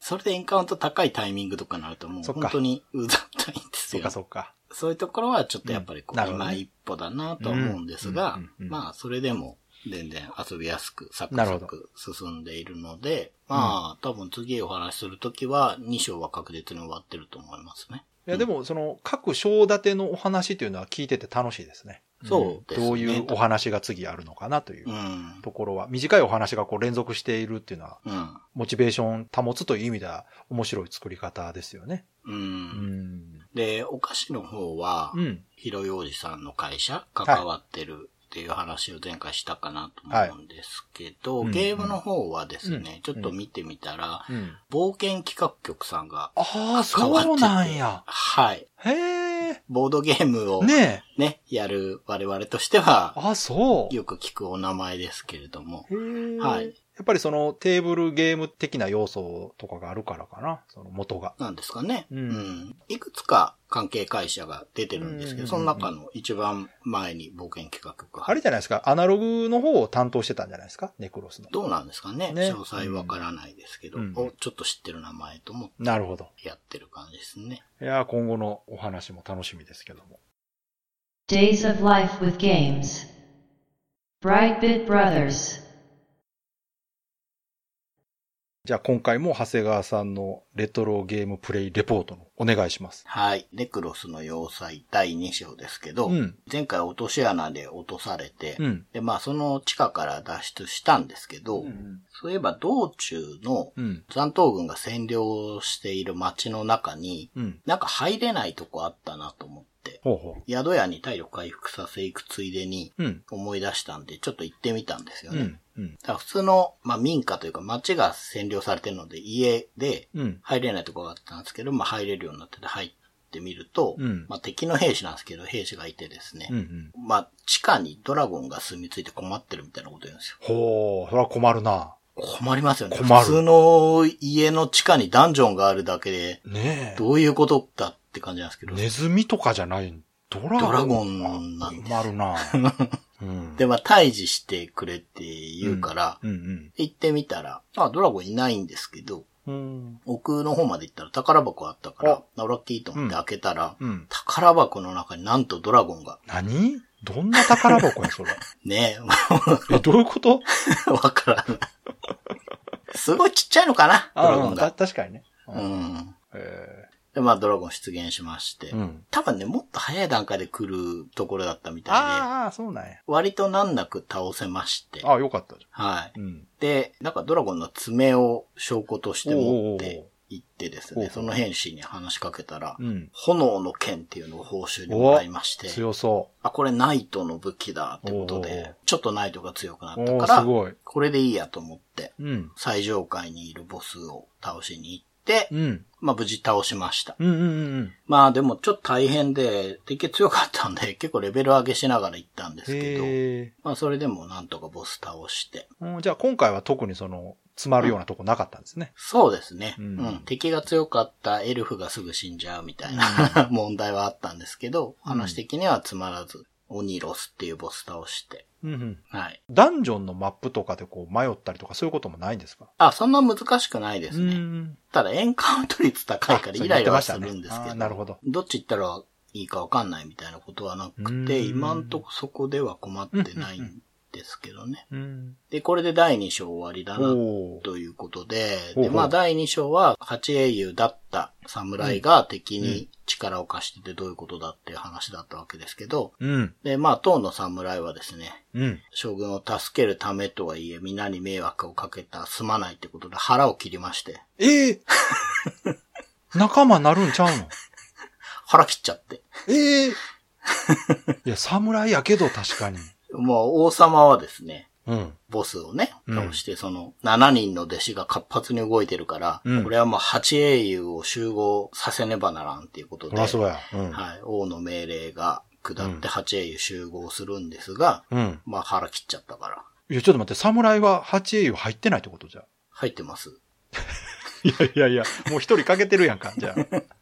それでエンカウント高いタイミングとかになるともう本当にうざったいんですよそっか。そっか。そういうところはちょっとやっぱりこう、今一歩だなと思うんですが、まあそれでも全然遊びやすくサクサク進んでいるので、まあ多分次お話しするときは2章は確実に終わってると思いますね。いや、でも、その、各章立てのお話っていうのは聞いてて楽しいですね。そうですねどういうお話が次あるのかなといううん。ところは、短いお話がこう連続しているっていうのは、うん。モチベーション保つという意味では面白い作り方ですよね。う。うんん。で、お菓子の方はう、ん。ひろようじさんの会社関わってるっていう話を前回したかなと思うんですけど、はいうんゲームの方はですね、うんちょっと見てみたら、うん。冒険企画局さんがああ、関わっててそうなんや。はい。へえ。ボードゲームをねね、やる我々としてはえ。、あ、そう。よく聞くお名前ですけれども。はい。やっぱりそのテーブルゲーム的な要素とかがあるからかな。その元が。なんですかね。うんうん。いくつか関係会社が出てるんですけど、うんその中の一番前に冒険企画があれじゃないですか。アナログの方を担当してたんじゃないですか？ネクロスの。どうなんですかね？ね詳細わからないですけど、うんおちょっと知ってる名前と思ってなるほど。やってる感じですね。いやー、今後のお話も楽しみですけども。Days of Life with Games. Brightbit Brothers. じゃあ今回も長谷川さんのレトロゲームプレイレポートのお願いします。はい。ネクロスの要塞第2章ですけど、うん前回落とし穴で落とされて、うん。で、まあその地下から脱出したんですけど、そういえば道中のうん。残党軍が占領している町の中に、うん。なんか入れないとこあったなと思って、ほうほ宿屋に体力回復させいくついでにう。うん。思い出したんで、ちょっと行ってみたんですよね。うん。うん。普通の、まあ、民家というか町が占領されてるので家でうん。入れないところがあったんですけど、まあ、入れるようになってて入ってみると、うんまあ、敵の兵士なんですけど、兵士がいてですね、うん。うん。まあ、地下にドラゴンが住み着いて困ってるみたいなこと言うんですよ。ほう、それは困るな。困りますよね。困る普通の家の地下にダンジョンがあるだけで、ねえ。どういうことだって感じなんですけど。ネズミとかじゃない。ドラゴン。ドラゴンなんです困るな。うん。で、まあ、退治してくれって言うから、うん行ってみたら、あ、ドラゴンいないんですけど、うん。うん。奥の方まで行ったら宝箱あったから、あラッキーと思って開けたら、うん。宝箱の中になんとドラゴンが。何どんな宝箱や、それ？ねえ、どういうこと？え、わからない。すごいちっちゃいのかな、ドラゴンたが。確かにね。うん。えで、まあ、ドラゴン出現しまして。ーうん。多分ね、もっと早い段階で来るところだったみたいで、ああ、そうなんや。割と難なく倒せまして。ああ、よかったじはい。ゃん。うん。で、なんかドラゴンの爪を証拠として持って行ってですね、おうおうその兵士に話しかけたら、うん。炎の剣っていうのを報酬にもらいまして、強そあ、これナイトの武器だってことおうおうで、ちょっとナイトが強くなったから。これでいいやと思って、うん。最上階にいるボスを倒しに行って、うん。まあ無事倒しました。うんうんうんまあでもちょっと大変で、敵強かったんで、結構レベル上げしながら行ったんですけど、へまあそれでもなんとかボス倒して、え。うんじゃあ今回は特にその、詰まるようなとこなかったんですね。そうですね。ううんん。敵が強かったエルフがすぐ死んじゃうみたいな、問題はあったんですけど、話的にはつまらず、オニロスっていうボス倒して、うんうん。はい。ダンジョンのマップとかでこう迷ったりとかそういうこともないんですか？あ、そんな難しくないですね。ん。ただエンカウント率高いからイライラはするんですけど、あなるほど。どっち行ったらいいかわかんないみたいなことはなくて、うん今んとこそこでは困ってないんですけどね。うん。で、これで第2章終わりだな、ということで、で、まあ第2章は8英雄だった侍が敵に力を貸しててどういうことだっていう話だったわけですけど、うん。で、まあ当の侍はですね、うん。将軍を助けるためとはいえ、皆に迷惑をかけたすまないってことで腹を切りまして、ええ 仲間なるんちゃうの？腹切っちゃって。ええいや、侍やけど確かに。もう王様はですね、うん。ボスをね、うん倒して、その、7人の弟子が活発に動いてるから、うんこれはもう8英雄を集合させねばならんっていうことで、そらそうや。うん。はい、王の命令が下って8英雄集合するんですが、うん。まあ腹切っちゃったから、いや、ちょっと待って、侍は8英雄入ってないってことじゃ。入ってます。いやいやいや、もう一人かけてるやんか、じゃあ。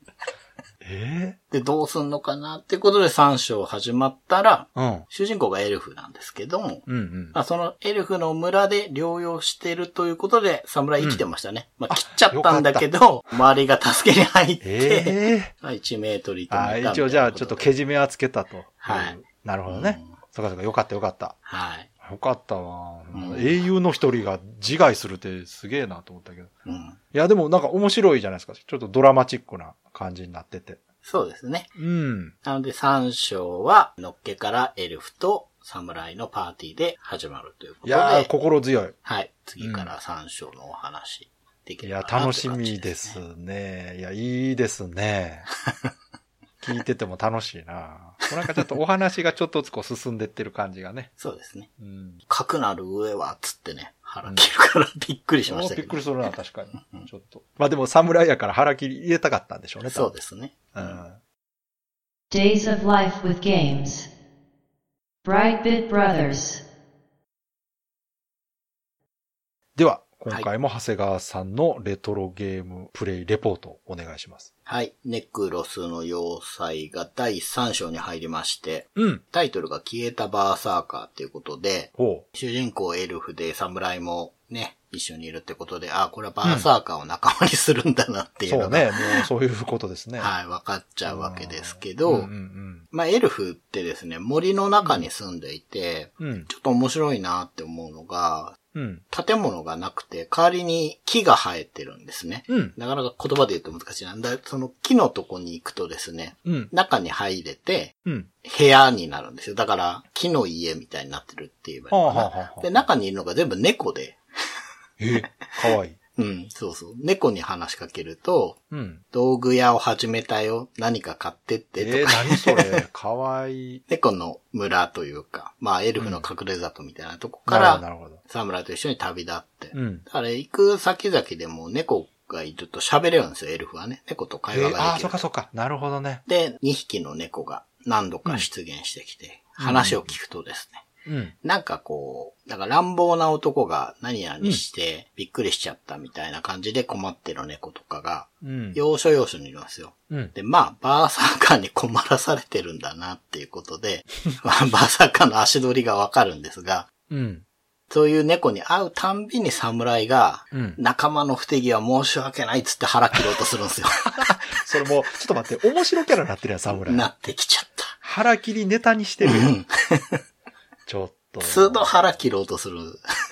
えで、どうすんのかなっていうことで3章始まったら、えうん。主人公がエルフなんですけども、うんうん。まあ、そのエルフの村で療養してるということで、侍生きてましたね。まあ、切っちゃったんだけど、周りが助けに入って、ええまあ1メートルいてあー一応じゃあちょっとけじめはつけたと。はいうん。なるほどね。そうかそうか、よかったよかった。はい。よかったわ。うん英雄の一人が自害するってすげえなと思ったけど。うん。いや、でもなんか面白いじゃないですか。ちょっとドラマチックな感じになってて。そうですね。うん。なので3章は、のっけからエルフと侍のパーティーで始まるということで、いやー、心強い。はい。次から3章のお話できいや、楽しみですね。ね。いや、いいですね。聞いてても楽しいな。なんかちょっとお話がちょっとずつこう進んでってる感じがね。そうですね。うん。かくなる上は、つってね、腹切るからびっくりしましたけど。びっくりするな、確かに。ちょっと。まあでも侍やから腹切り入れたかったんでしょうね。多分そうですね。うん。Days of Life with Games. Brightbit Brothers. では、今回も長谷川さんのレトロゲームプレイレポートお願いします。はい。ネクロスの要塞が第3章に入りまして、うん。タイトルが消えたバーサーカーっていうことで、ほ主人公エルフで侍もね、一緒にいるってことで、あ、これはバーサーカーを仲間にするんだなってう。いうのが、そうね。もうそういうことですね。はい、分かっちゃうわけですけうど、んうんまあ、エルフってですね、森の中に住んでいて、うん。うん。ちょっと面白いなって思うのが、うん。建物がなくて、代わりに木が生えてるんですね。うん。なかなか言葉で言うと難しいなんだ。その木のとこに行くとですね、うん。中に入れて、うん。部屋になるんですよ。だから、木の家みたいになってるって言えばいいのかな。はあはあはあで、中にいるのが全部猫で、えかわいい。うん、そうそう。猫に話しかけると、うん。道具屋を始めたよ。何か買ってってとかえー、何それ。かわいい。猫の村というか、まあエルフの隠れ里みたいなとこかなるほど、ら、なるほど。侍と一緒に旅立って。うん。だから行く先々でも猫がいると喋れるんですよ、エルフはね。猫とえ会話ー、ああ、ができるそっか。そっか。なるほどね。で、2匹の猫が何度か出現してきて、話を聞くとですね、うん。なんかこう、なんか乱暴な男が何々してびっくりしちゃったみたいな感じで困ってる猫とかが、うん。要所要所にいるんですよ。うん。で、まあ、バーサーカーに困らされてるんだなっていうことで、まあバーサーカーの足取りがわかるんですが、うん。そういう猫に会うたんびに侍が、うん。仲間の不手際申し訳ないっつって腹切ろうとするんですよ。それもう、ちょっと待って、面白キャラになってるやん、侍。なってきちゃった。腹切りネタにしてるやん。ちょっと。数度腹切ろうとする。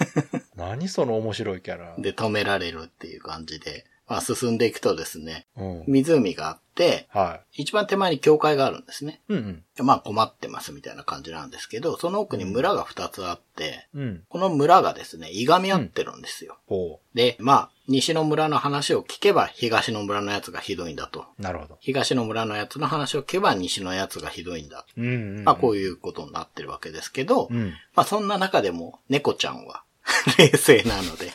何その面白いキャラ。で、止められるっていう感じで、まあ進んでいくとですね、うん。湖があって、は一番手前に教会があるんですね。い。うんまあ困ってますみたいな感じなんですけど、その奥に村が2つあって、うん。うん。この村がですね、いがみ合ってるんですよ。ほで、まあ、西の村の話を聞けば東の村のやつがひどいんだと。う。なるほど。東の村のやつの話を聞けば西のやつがひどいんだ。うん、うん。まあこういうことになってるわけですけど、うん。まあそんな中でも猫ちゃんは 冷静なので、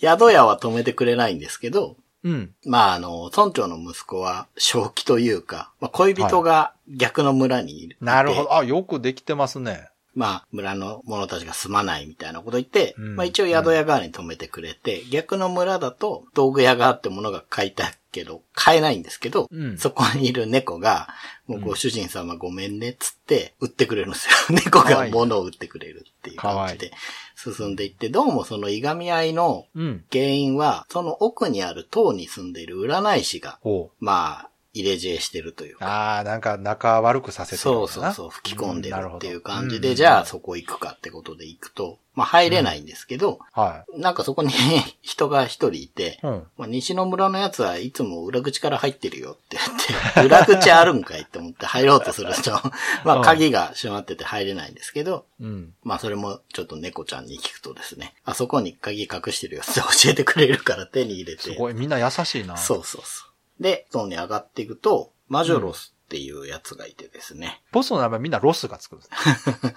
宿屋は止めてくれないんですけど、うん。まああの、村長の息子は正気というか、まあ恋人が逆の村にいる。なるほど。あ、よくできてますね。まあ、村の者たちが住まないみたいなこと言って、うんまあ一応宿屋側に止めてくれて、逆の村だと道具屋があって物が買いたいけど、買えないんですけど、うんそこにいる猫が、もうご主人様ごめんねっつって売ってくれるんですよ。猫が物を売ってくれるっていう感じで進んでいって、どうもそのいがみ合いのうん。原因は、その奥にある塔に住んでいる占い師が、ほまあ、入れ知恵してるというう。か、ああ、なんか仲悪くさせてるそうそうそう、吹き込んでるっていう感じで、うんじゃあそこ行くかってことで行くと、まあ入れないんですけど、はなんかそこに人が一人いて、い。うん。まあ、西の村のやつはいつも裏口から入ってるよって言って、裏口あるんかいって思って入ろうとすると、まあ鍵が閉まってて入れないんですけど、うん。まあそれもちょっと猫ちゃんに聞くとですね、あそこに鍵隠してるよって教えてくれるから手に入れて、すごい、みんな優しいな。そうそうそう。で、塔に上がっていくと、マジョロスっていうやつがいてですね、ボスの名前みんなロスがつくんですね。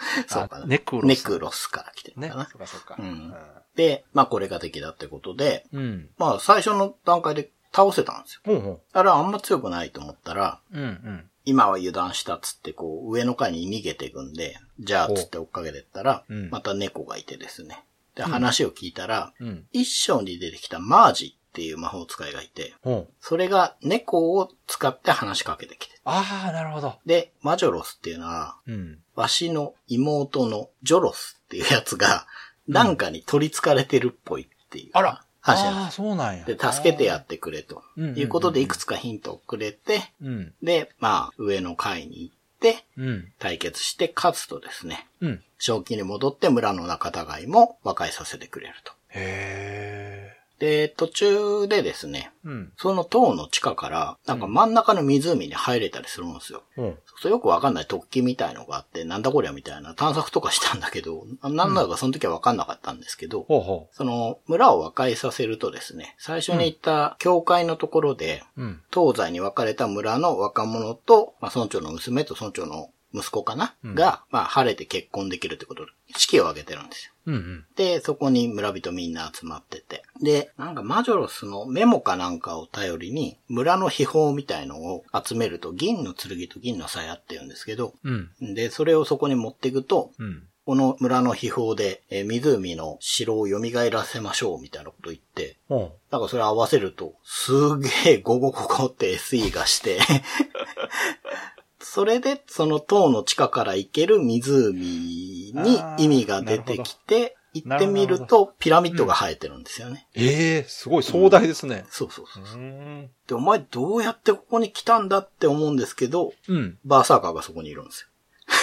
そうかな。あネクロスネクロスから来てるかな。そうかそうか。うんで、まあこれが敵だってことで、うん。まあ最初の段階で倒せたんですよ。ほうほあれはあんま強くないと思ったら、う。うんうん。今は油断したっつってこう上の階に逃げていくんで、じゃあっつって追っかけてったら、うんまた猫がいてですね。で、話を聞いたら、うん。一章に出てきたマージっていう魔法使いがいて。それが猫を使って話しかけてきて。ああ、なるほど。で、マジョロスっていうのは、うん。わしの妹のジョロスっていうやつが、なんかに取り憑かれてるっぽいっていう。あら。話なんああ、そうなんや。で、助けてやってくれと。いうことで、いくつかヒントをくれて、うん。で、まあ、上の階に行って、うん。対決して勝つとですね、うん。正気に戻って村の仲違いも和解させてくれると。へで、途中でですね、え。うん。その塔の地下から、なんか真ん中の湖に入れたりするんですよ。うん。そうよくわかんない突起みたいのがあって、なんだこりゃみたいな探索とかしたんだけど、なんだかその時はわかんなかったんですけど、ほうほその村を和解させるとですね、最初に言った教会のところで、う。うん。東西に分かれた村の若者と、まあ、村長の娘と村長の息子かな、うんが、まあ、晴れて結婚できるってことで、式を挙げてるんですよ。うんうん。で、そこに村人みんな集まってて。で、なんかマジョロスのメモかなんかを頼りに、村の秘宝みたいのを集めると、銀の剣と銀の鞘って言うんですけど、うん。で、それをそこに持っていくと、うん。この村の秘宝で、えー湖の城を蘇らせましょうみたいなこと言って、おうなんかそれ合わせると、すげえゴゴゴゴって SE がして、それでその塔の地下から行ける湖に意味が出てきて、行ってみるとピラミッドが生えてるんですよね。ええすごい壮大ですね。そうそうそうう。ーん。で、お前どうやってここに来たんだって思うんですけど、うん。バーサーカーがそこにいるんですよ。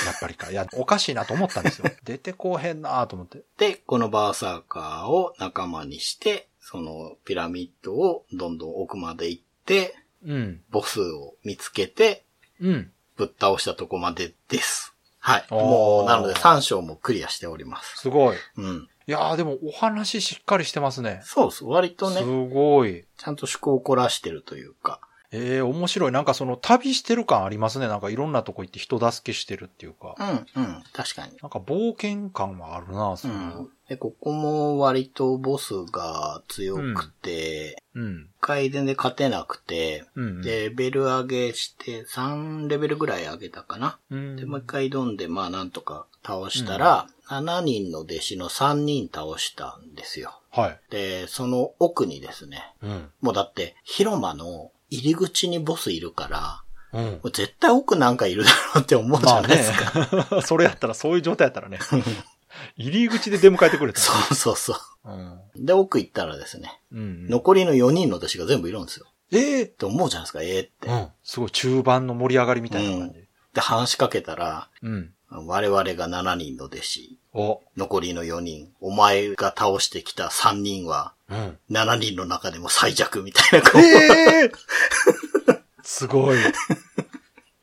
やっぱりか。いや、おかしいなと思ったんですよ。出てこうへんなと思って。で、このバーサーカーを仲間にして、そのピラミッドをどんどん奥まで行って、うん。ボスを見つけて、うん。ぶっ倒したとこまでです。はい。もう、なので3章もクリアしております。すごい。うん。いやーでもお話しっかりしてますね。そうです。割とすね、ごい。ちゃんと思考を凝らしてるというか。ええ面白い。なんかその旅してる感ありますね。なんかいろんなとこ行って人助けしてるっていうか。うん、うん。確かに。なんか冒険感はあるな、そうの。ん。で、ここも割とボスが強くて、うん。一回全然勝てなくて、うん。で、レベル上げして3レベルぐらい上げたかな。うん、で、もう一回挑んで、まあなんとか倒したら、7人の弟子の3人倒したんですよ。はい。で、その奥にですね、うん。もうだって、広間の入り口にボスいるから、うんも。う絶対奥なんかいるだろうって思うじまあゃないですか。ね。それやったら、そういう状態やったらね。入り口で出迎えてくれたら。そうそうそう。うん。で、奥行ったらですね、うん。残りの4人の弟子が全部いるんですよ。ええって思うじゃないですか、ええって。うん。すごい中盤の盛り上がりみたいな感じ。で、話しかけたら、うん。我々が7人の弟子、お。残りの4人、お前が倒してきた3人は、うん。7人の中でも最弱みたいな、ええすごい。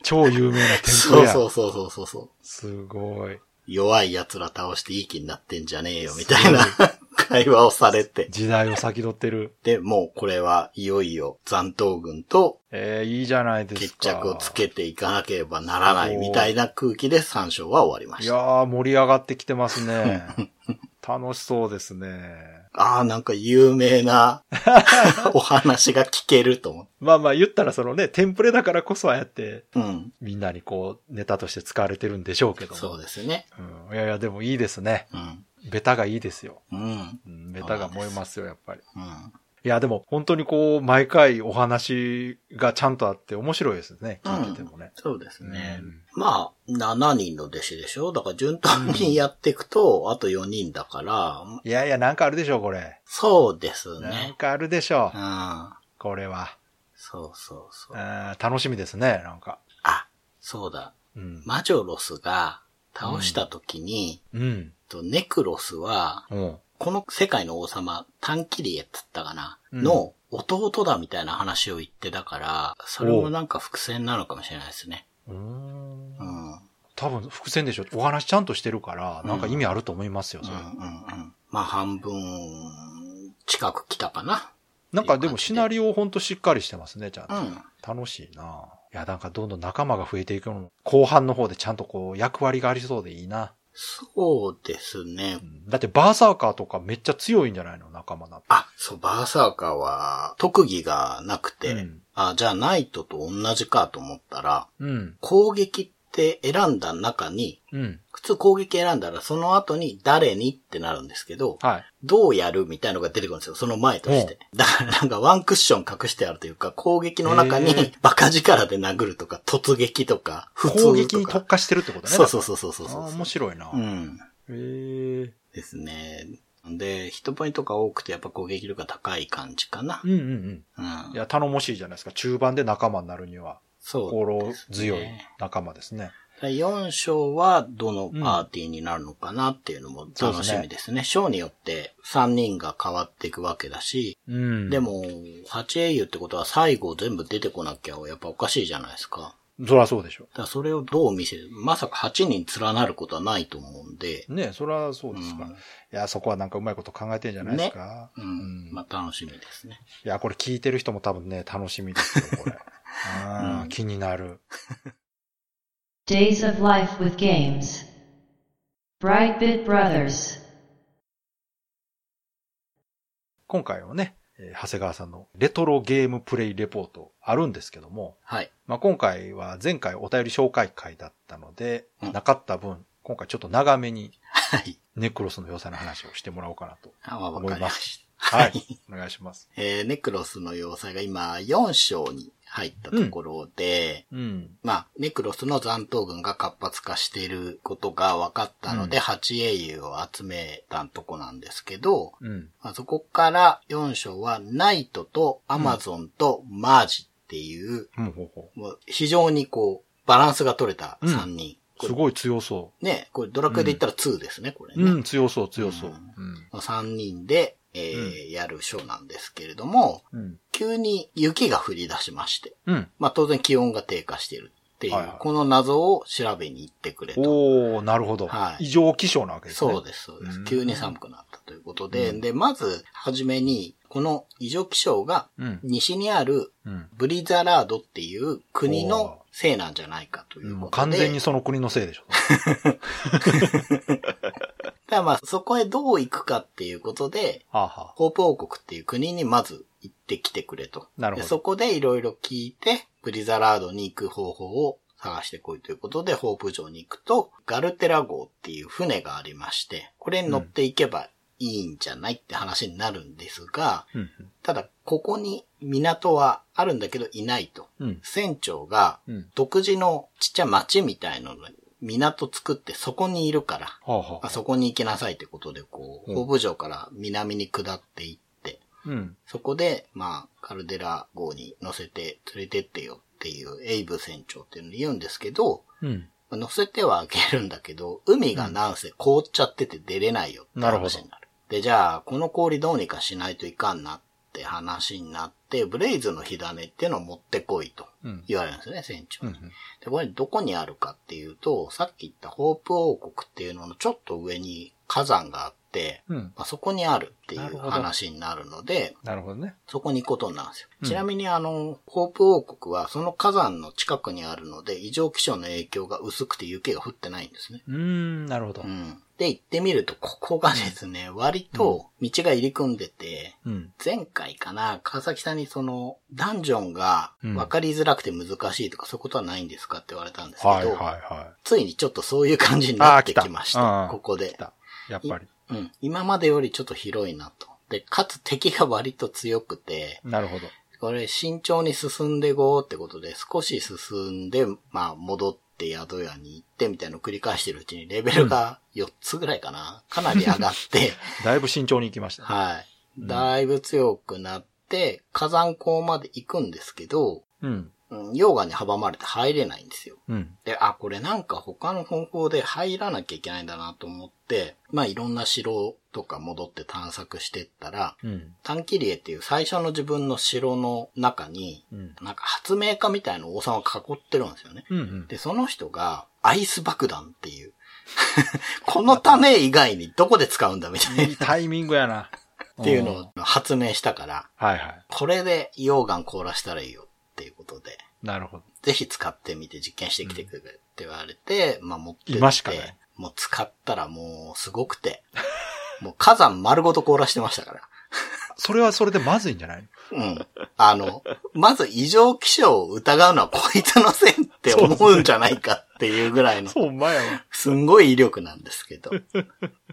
超有名な天そうぷや。そうそうそうそうそう。すごい。弱い奴ら倒していい気になってんじゃねえよ、みたいな 会話をされて。時代を先取ってる。で、もうこれはいよいよ残党軍とええいいじゃないです決か。着をつけていかなければならないみたいな空気で3章は終わりました。いやー、盛り上がってきてますね。楽しそうですね。ああ、なんか有名な お話が聞けると思って。まあまあ言ったらそのね、テンプレだからこそああやってうん。みんなにこうネタとして使われてるんでしょうけども。そうですね。うん。いやいや、でもいいですね。うん。ベタがいいですよ。うん。うん、ベタが燃えますよ、やっぱり。うん。いや、でも本当にこう、毎回お話がちゃんとあって面白いですね。聞いててもね。そうですね。うんまあ、7人の弟子でしょ？だから順当にやっていくと、あと4人だから、いやいや、なんかあるでしょ、これ。そうですなんね。かあるでしょう。ん。これは。そうそうそう。うん楽しみですね、なんか。あ、そうだ。うん。マジョロスが倒した時に、うん。とネクロスは、うん。この世界の王様、タンキリエっつったかな、うんの弟だみたいな話を言ってたから、それもなんか伏線なのかもしれないですね。うーんうん。うん多分伏線でしょ。お話ちゃんとしてるから、なんか意味あると思いますよ、それ。うんうん。まあ半分近く来たかな。なんかでもシナリオほんとしっかりしてますね、ちゃんと。うん楽しいな。いや、なんかどんどん仲間が増えていくのも、後半の方でちゃんとこう役割がありそうでいいな。そうですねう。んだってバーサーカーとかめっちゃ強いんじゃないの？仲間なって。あ、そう、バーサーカーは特技がなくて、うんあ、じゃあナイトと同じかと思ったら、うん。攻撃って選んだ中に、うん。普通攻撃選んだらその後に誰にってなるんですけど、はい。どうやるみたいのが出てくるんですよ。その前として。だからなんかワンクッション隠してあるというか、攻撃の中にバカ力で殴るとか、突撃とか、普通とか。攻撃に特化してるってことね。そうそうそうそうそうそう面白いな。へうん。え。ですね。で、ヒットポイントが多くてやっぱ攻撃力が高い感じかなう。んうんうん。うん。いや、頼もしいじゃないですか。中盤で仲間になるには。心強い仲間ですね。4章はどのパーティーになるのかなっていうのも楽しみですね。章によって3人が変わっていくわけだし、うん。で、も、8英雄ってことは最後全部出てこなきゃやっぱおかしいじゃないですか。そりゃそうでしょ。だそれをどう見せる？まさか8人連なることはないと思うんで、ねそりゃそうですから。うんいや、そこはなんかうまいこと考えてんじゃないですか。ううんん。まあ楽しみですね。いや、これ聞いてる人も多分ね、楽しみですよ、これ。あー気になる。Days of Life with Games. Brightbit Brothers. 今回はね、えー長谷川さんのレトロゲームプレイレポートあるんですけども、はい。まあ、今回は前回お便り紹介会だったので、うんなかった分、今回ちょっと長めにはい。ネクロスの良さの話をしてもらおうかなと。思いまかりますしはい。お願いします。えー、ネクロスの要塞が今4章に入ったところで、うん。まあ、ネクロスの残党軍が活発化していることが分かったので、うん8英雄を集めたとこなんですけど、うん。まあ、そこから4章はナイトとアマゾンとマージっていう、ほうほうほもう非常にこう、バランスが取れた3人。う。すごい強そね、これドラクエで言ったら2ですね、これう。ね。うん、強そう、強そう。ううん。3人で、えーやるショーなんですけれども、うん。急に雪が降り出しまして、うん。まあ当然気温が低下しているっていう、はいはいこの謎を調べに行ってくれと。おー、なるほど。はい異常気象なわけですね。そうです、そうですうん。急に寒くなったということで、うんで、まず、はじめに、この異常気象が、うん。西にあるうん。ブリザラードっていう国のせいなんじゃないかというもうことで。完全にその国のせいでしょ。だからまあ、そこへどう行くかっていうことで、はあ、はあ、ホープ王国っていう国にまず行ってきてくれと。なるほどでそこでいろいろ聞いて、ブリザラードに行く方法を探してこいということで、ホープ城に行くと、ガルテラ号っていう船がありまして、これに乗っていけばいいんじゃないって話になるんですが、うん。ただ、ここに港はあるんだけどいないと。うん。船長がうん。独自のちっちゃい町みたいなのに港作ってそこにいるから、はあ、はあ。あそこに行きなさいってことで、こう、うんホープ城から南に下っていって、うん。そこで、まあ、カルデラ号に乗せて連れてってよっていうエイブ船長っていうのに言うんですけど、うん。乗せてはあげるんだけど、海がなんせ凍っちゃってて出れないよって話になる。で、じゃあ、この氷どうにかしないといかんなって話になって、ブレイズの火種っていうのを持ってこいとうん。言われるんですよね、船長に。うん。で、これどこにあるかっていうと、さっき言ったホープ王国っていうののちょっと上に火山があって、うん。まあ、そこにあるっていう話になるので、なるほどね。そこに行くことになるんですよ。うんちなみにあの、ホープ王国はその火山の近くにあるので、異常気象の影響が薄くて雪が降ってないんですね。うーん、なるほどう。ん。で、行ってみると、ここがですね、割と道が入り組んでて、うん。前回かな、川崎さんにその、ダンジョンがうん分かりづらくて難しいとか、そういうことはないんですかって言われたんですけど、はいはいはついにちょっとそういう感じになってきました。ここで。やっぱり。うん。今までよりちょっと広いなと。で、かつ敵が割と強くて、なるほど。これ慎重に進んでいこうってことで、少し進んで、まあ戻って宿屋に行ってみたいなのを繰り返してるうちにレベルが4つぐらいかな。かなり上がって、だいぶ慎重に行きましたね。はい。だいぶ強くなって、火山港まで行くんですけど、うん。うん、溶岩に阻まれて入れないんですよ。うん。で、あ、これなんか他の方法で入らなきゃいけないんだなと思って、まあいろんな城とか戻って探索してったら、うん。短切リエっていう最初の自分の城の中に、うん。なんか発明家みたいな王様を囲ってるんですよね。うん。うん。で、その人がアイス爆弾っていう、このため以外にどこで使うんだみたいいいタイミングやな。なっていうのを発明したから、はいはい。これで溶岩凍らしたらいいよっていうことで、なるほど。ぜひ使ってみて実験してきてくれって言われて、まあ持ってって、今しかないもう使ったらもうすごくて、もう火山丸ごと凍らしてましたから。それはそれでまずいんじゃないうん。あの、まず異常気象を疑うのはこいつのせいって思うんじゃないかっていうぐらいの、そう、前は。すんごい威力なんですけど。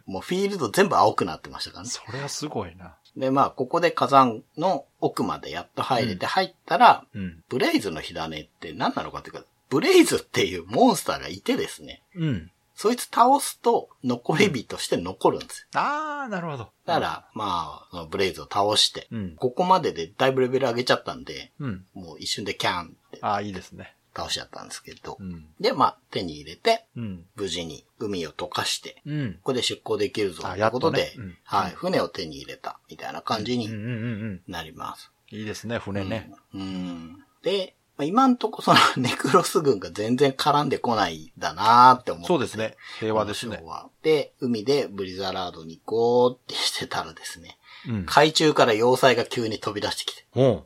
もうフィールド全部青くなってましたからね。それはすごいな。で、まあ、ここで火山の奥までやっと入れて、入ったら、うん。ブレイズの火種って何なのかっていうか、ブレイズっていうモンスターがいてですね、うん。そいつ倒すと残り火として残るんですよ。あー、なるほど。だから、まあ、ブレイズを倒して、うん。ここまででだいぶレベル上げちゃったんで、うん。もう一瞬でキャンってあー、いいですね。倒しちゃったんですけどう、ん。で、まあ、手に入れて、うん。無事に海を溶かして、うん。ここで出港できるぞ、とあいうことねうんはい、船を手に入れた、みたいな感じにうんうんうんうん。なります。いいですね、船ね。うん。うんで、まあ今んとこその ネクロス軍が全然絡んでこないんだなーって思って。そうですね。平和ですねで、海でブリザラードに行こうってしてたらですね、うん。海中から要塞が急に飛び出してきて、うん。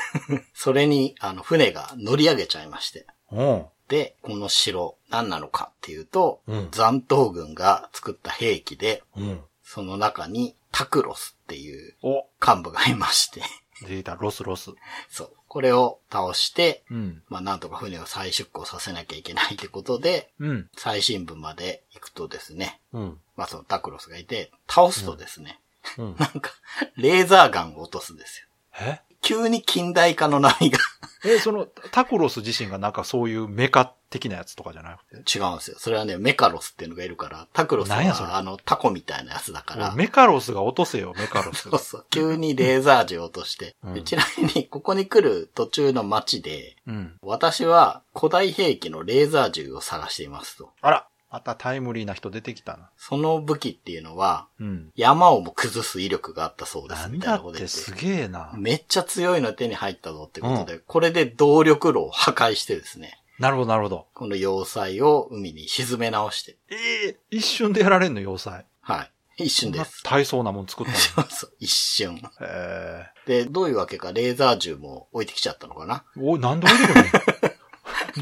それに、あの、船が乗り上げちゃいまして。うん。で、この城何なのかっていうと、うん残党軍が作った兵器で、うん。その中にタクロスっていうお、幹部がいまして、出た、ロスロス。そう。これを倒して、うん。まあなんとか船を再出港させなきゃいけないってことで、うん。最深部まで行くとですね、うん。まあそのタクロスがいて、倒すとですね、うん。なんか、レーザーガンを落とすんですよ。え？急に近代化の波がえ、その、タクロス自身がなんかそういうメカ的なやつとかじゃなくて違うんですよ。それはね、メカロスっていうのがいるから、タクロスなんやそれ？はあの、タコみたいなやつだから、メカロスが落とせよ、メカロスそう。そう。急にレーザー銃を落として、うんでちなみに、ここに来る途中の街で、うん。私は古代兵器のレーザー銃を探していますと。あら、またタイムリーな人出てきたな。その武器っていうのは、うん。山をも崩す威力があったそうです、みたいだなこと言って。すげえな。めっちゃ強いの手に入ったぞってことで、これで動力炉を破壊してですね、なるほど、なるほど。この要塞を海に沈め直して、ええ一瞬でやられんの、要塞。はい。一瞬です。大層なもん作ったそうそう、一瞬。の。へで、どういうわけかレーザー銃も置いてきちゃったのかな？え。おい、なんで置いてくる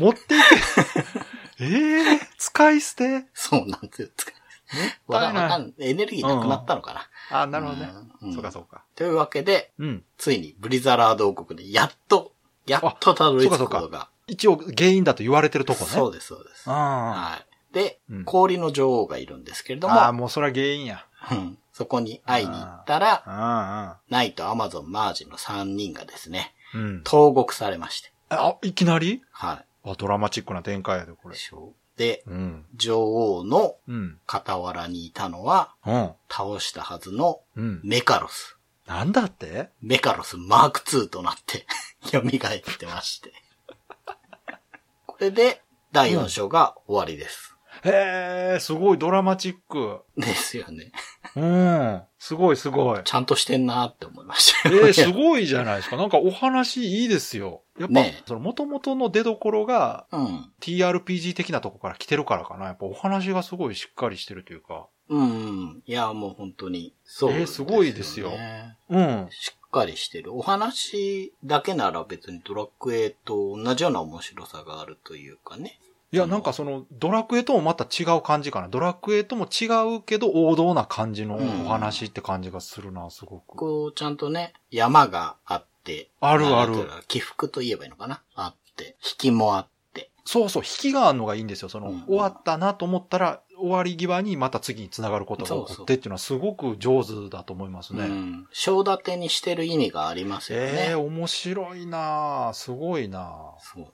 の 持っていけ。ええ使い捨て？そうなんですよ。いないわかんわかんエネルギーなくなったのかな、あ、なるほどね。うんそうか、そうか。というわけで、うん。ついにブリザラード王国でやっと、やっとたどり着くことが。一応、原因だと言われてるとこね。そうです、そうです。あはい。で、うん氷の女王がいるんですけれどあ。ああ、も、もうそれは原因や。うんそこに会いに行ったら、あナイト、アマゾン、マージの3人がですね、あ。うん。投獄されまして。あ、いきなり？はあ、ドラマチックな展開やで、これい。。で、うん。女王のうん。傍らにいたのは、うん。倒したはずのうん。メカロス。なんだって？メカロスマーク2となって 蘇ってまして。これで第4章が終わりです。へえ、すごいドラマチック。ですよね。うん。すごいすごい。ちゃんとしてんなって思いましたえよ。ー、すごいじゃないですか。なんかお話いいですよ。やっぱ、ねえその元々の出所がうん。TRPG 的なとこから来てるからかな。やっぱお話がすごいしっかりしてるというか。うんうん。いや、もう本当に。そうえーすごいですようん。しっかりしてる。お話だけなら別にドラクエと同じような面白さがあるというかね。いや、なんかその、ドラクエともまた違う感じかな。ドラクエとも違うけど王道な感じのお話って感じがするな、すごく。こう、ちゃんとね、山があって。あるある起伏と言えばいいのかな？あって。引きもあって。そうそう、引きがあるのがいいんですよ。その、うん終わったなと思ったら、終わり際にまた次に繋がることが起こってっていうのはすごく上手だと思いますね。うん。章立てにしてる意味がありますよね。ええ面白いなすごいなそう。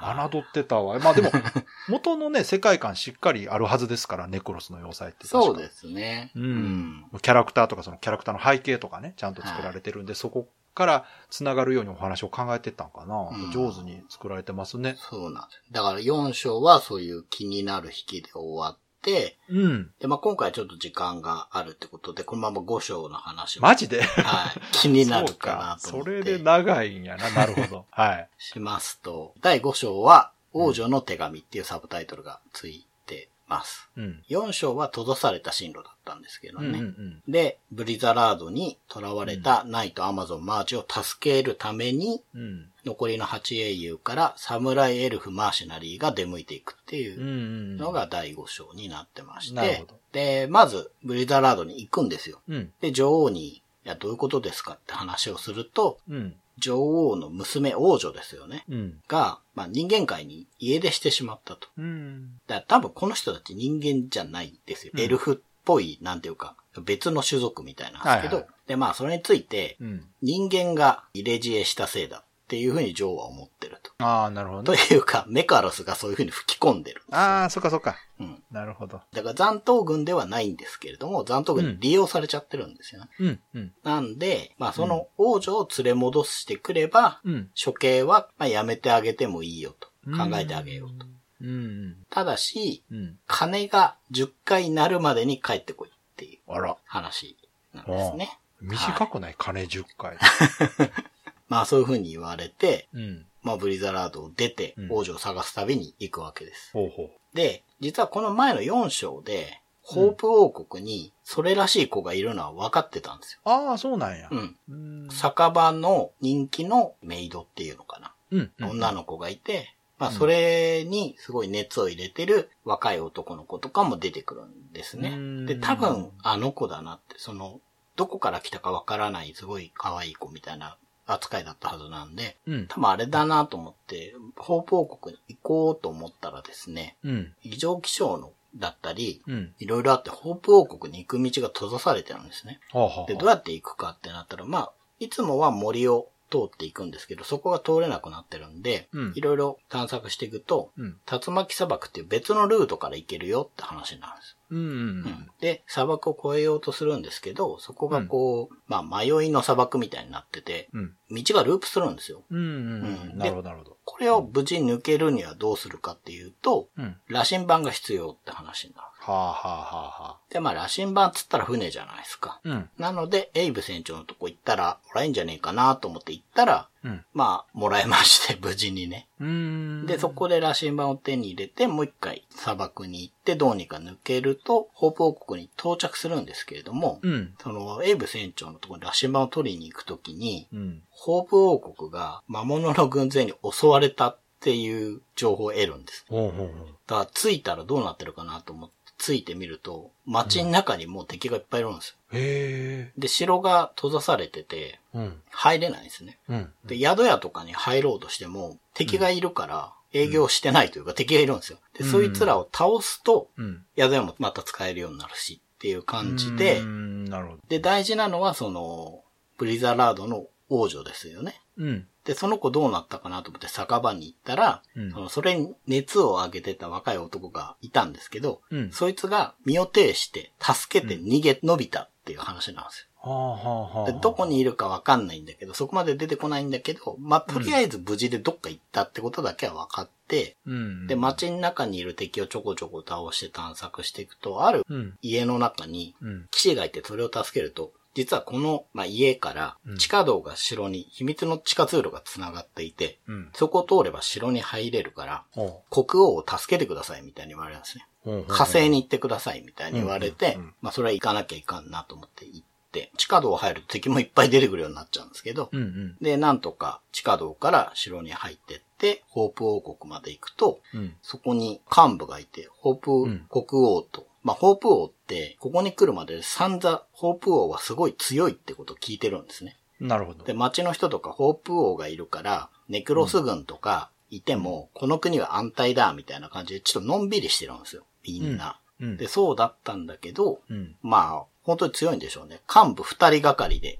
侮ってたわ。まあでも、元のね、世界観しっかりあるはずですから、ネクロスの要塞って。そうですね。うんキャラクターとかそのキャラクターの背景とかね、ちゃんと作られてるんで、そこから繋がるようにお話を考えてったんかな、うん上手に作られてますね。そうなんです。だから4章はそういう気になる引きで終わって、うん。で、まあ、今回ちょっと時間があるってことで、このまま5章の話を。マジで？はい。気になるかなと思って。そ。それで長いんやな。なるほど。はい。しますと、第5章は、王女の手紙っていうサブタイトルがついてます。うん。4章は閉ざされた進路だったんですけどうんね。うんうん。で、ブリザラードに囚われたナイト、アマゾン、マーチを助けるために、うん。残りの8英雄からサムライエルフ、マーシナリーが出向いていくっていう。のが第5章になってましてで、まず、ブリザラードに行くんですよ。うん。で、女王に、いや、どういうことですかって話をすると、うん。女王の娘、王女ですよね。うん。が、まあ、人間界に家出してしまったと。うん。多分この人たち人間じゃないんですよ。うんエルフっぽい、なんていうか、別の種族みたいなんですけど、はいはいで、まあ、それについて、うん。人間が入れ知恵したせいだっていうふうに女王は思ってると。ああ、なるほどとね。いうか、メカロスがそういうふうに吹き込んでるんで。ああ、そっかそっか。うん。なるほど。だから残党軍ではないんですけれども、残党軍に利用されちゃってるんですよね。うん。うん。なんで、まあその王女を連れ戻してくれば、うん。処刑はまあやめてあげてもいいよと。考えてあげようと。うん。ただし、うん。金が10回なるまでに帰ってこいっていうあら。話なんですね。短くない？金10回。まあそういう風に言われて、うん。まあブリザラードを出てうん王女を探す旅に行くわけです。ほうほで、実はこの前の4章で、ホープ王国にそれらしい子がいるのは分かってたんですよ。う。ああ、そうなんや。うん。うん。酒場の人気のメイドっていうのかな。うん。うん女の子がいて、まあそれにすごい熱を入れてる若い男の子とかも出てくるんですねうん。で、多分あの子だなって、その、どこから来たかわからないすごい可愛い子みたいな扱いだったはずなんで、うん。多分あれだなと思って、ホープ王国に行こうと思ったらですね、うん。異常気象のだったり、うん。いろいろあって、ホープ王国に行く道が閉ざされてるんですね。はあ、はあ。で、どうやって行くかってなったら、まあ、いつもは森を通っていくんですけど、そこが通れなくなってるんで、うんいろいろ探索していくと、うん。竜巻砂漠っていう別のルートから行けるよって話なんです。うん。う。うんん、で、砂漠を越えようとするんですけど、そこがこう、まあ、迷いの砂漠みたいになってて、うん。道がループするんですよ。うん。ううんん。なるほど、なるほど。これを無事抜けるにはどうするかっていうと、うん。羅針盤が必要って話になる。はあ、はあ、はあ、はあ。で、まあ、羅針盤っつったら船じゃないですか。うん。なので、エイブ船長のとこ行ったら、もらえんじゃねえかなと思って行ったら、うん。まあ、もらえまして、無事にね。うん。で、そこで羅針盤を手に入れて、もう一回砂漠に行って、どうにか抜けると、ホープ王国に到着するんですけれども、うん。その、エイブ船長のところに羅針盤を取りに行くときに、うん。ホープ王国が魔物の軍勢に襲われたっていう情報を得るんです。ほうほうほう。だから、着いたらどうなってるかなと思って、着いてみると、街の中にもう敵がいっぱいいるんですよ。へえ。で、城が閉ざされてて、うん。入れないんですね。うん。で、宿屋とかに入ろうとしても、敵がいるから、営業してないというか、敵がいるんですよ。で、うんそいつらを倒すと、うん。宿屋もまた使えるようになるし、っていう感じでう、ん。なるほど。で、大事なのは、その、ブリザラードの王女ですよね。うん。で、その子どうなったかなと思って酒場に行ったら、うんそのそれに熱を上げてた若い男がいたんですけど、うん。そいつが身を挺して助けて逃げ延びたっていう話なんですよ。はあ、はあ、はあ。でどこにいるかわかんないんだけど、そこまで出てこないんだけど、まあ、とりあえず無事でどっか行ったってことだけは分かって、うん。で、街の中にいる敵をちょこちょこ倒して探索していくと、あるうん。家の中にうん。騎士がいてそれを助けると、実はこの、まあ、家からうん地下道が城に秘密の地下通路が繋がっていて、うん。そこを通れば城に入れるから、ほ国王を助けてくださいみたいに言われるんですね。火星に行ってくださいみたいに言われて、まあそれは行かなきゃいかんなと思って行って、地下道入ると敵もいっぱい出てくるようになっちゃうんですけど、うん。うん。で、なんとか地下道から城に入ってって、ホープ王国まで行くと、うん。そこに幹部がいて、ホーんプ国王と、まあホープ王って、ここに来るまで散々、ホープ王はすごい強いってことを聞いてるんですね。なるほど。で、町の人とかホープ王がいるから、ネクロス軍とかいても、この国は安泰だ、みたいな感じで、ちょっとのんびりしてるんですよ。みんな。うん。で、そうだったんだけど、うん。まあ、本当に強いんでしょうね。幹部二人がかりで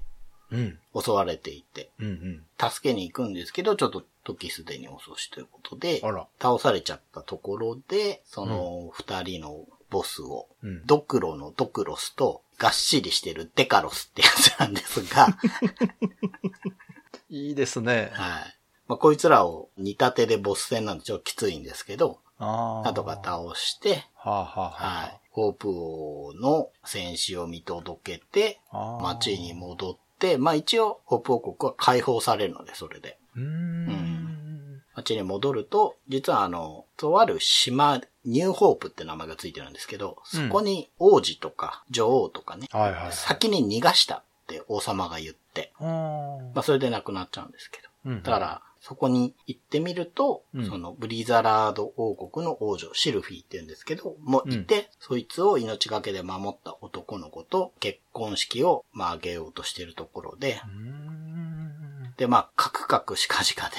うん。襲われていて、うん。うん。助けに行くんですけど、ちょっと時すでに遅しということで。倒されちゃったところで、その二人のボスを、うん。ドクロのドクロスと、がっしりしてるデカロスってやつなんですが、いいですね。はい。まあ、こいつらを煮立てでボス戦なんでちょっときついんですけど。なんとか倒して、はあ、はあ、はあ。はい。ホープ王の戦死を見届けて。街に戻って、まあ一応、ホープ王国は解放されるので、それで。うーん。街に戻ると、実はあの、とある島、ニューホープって名前がついてるんですけど、そこに王子とか女王とかね、はいはい。先に逃がしたって王様が言って、まあそれで亡くなっちゃうんですけど。うん。だから、そこに行ってみると、うんそのブリザラード王国の王女、シルフィーって言うんですけど、もいて、そいつを命がけで守った男の子と結婚式を、まあ、挙げようとしてるところで。で、まあ、カクカクしかじかで、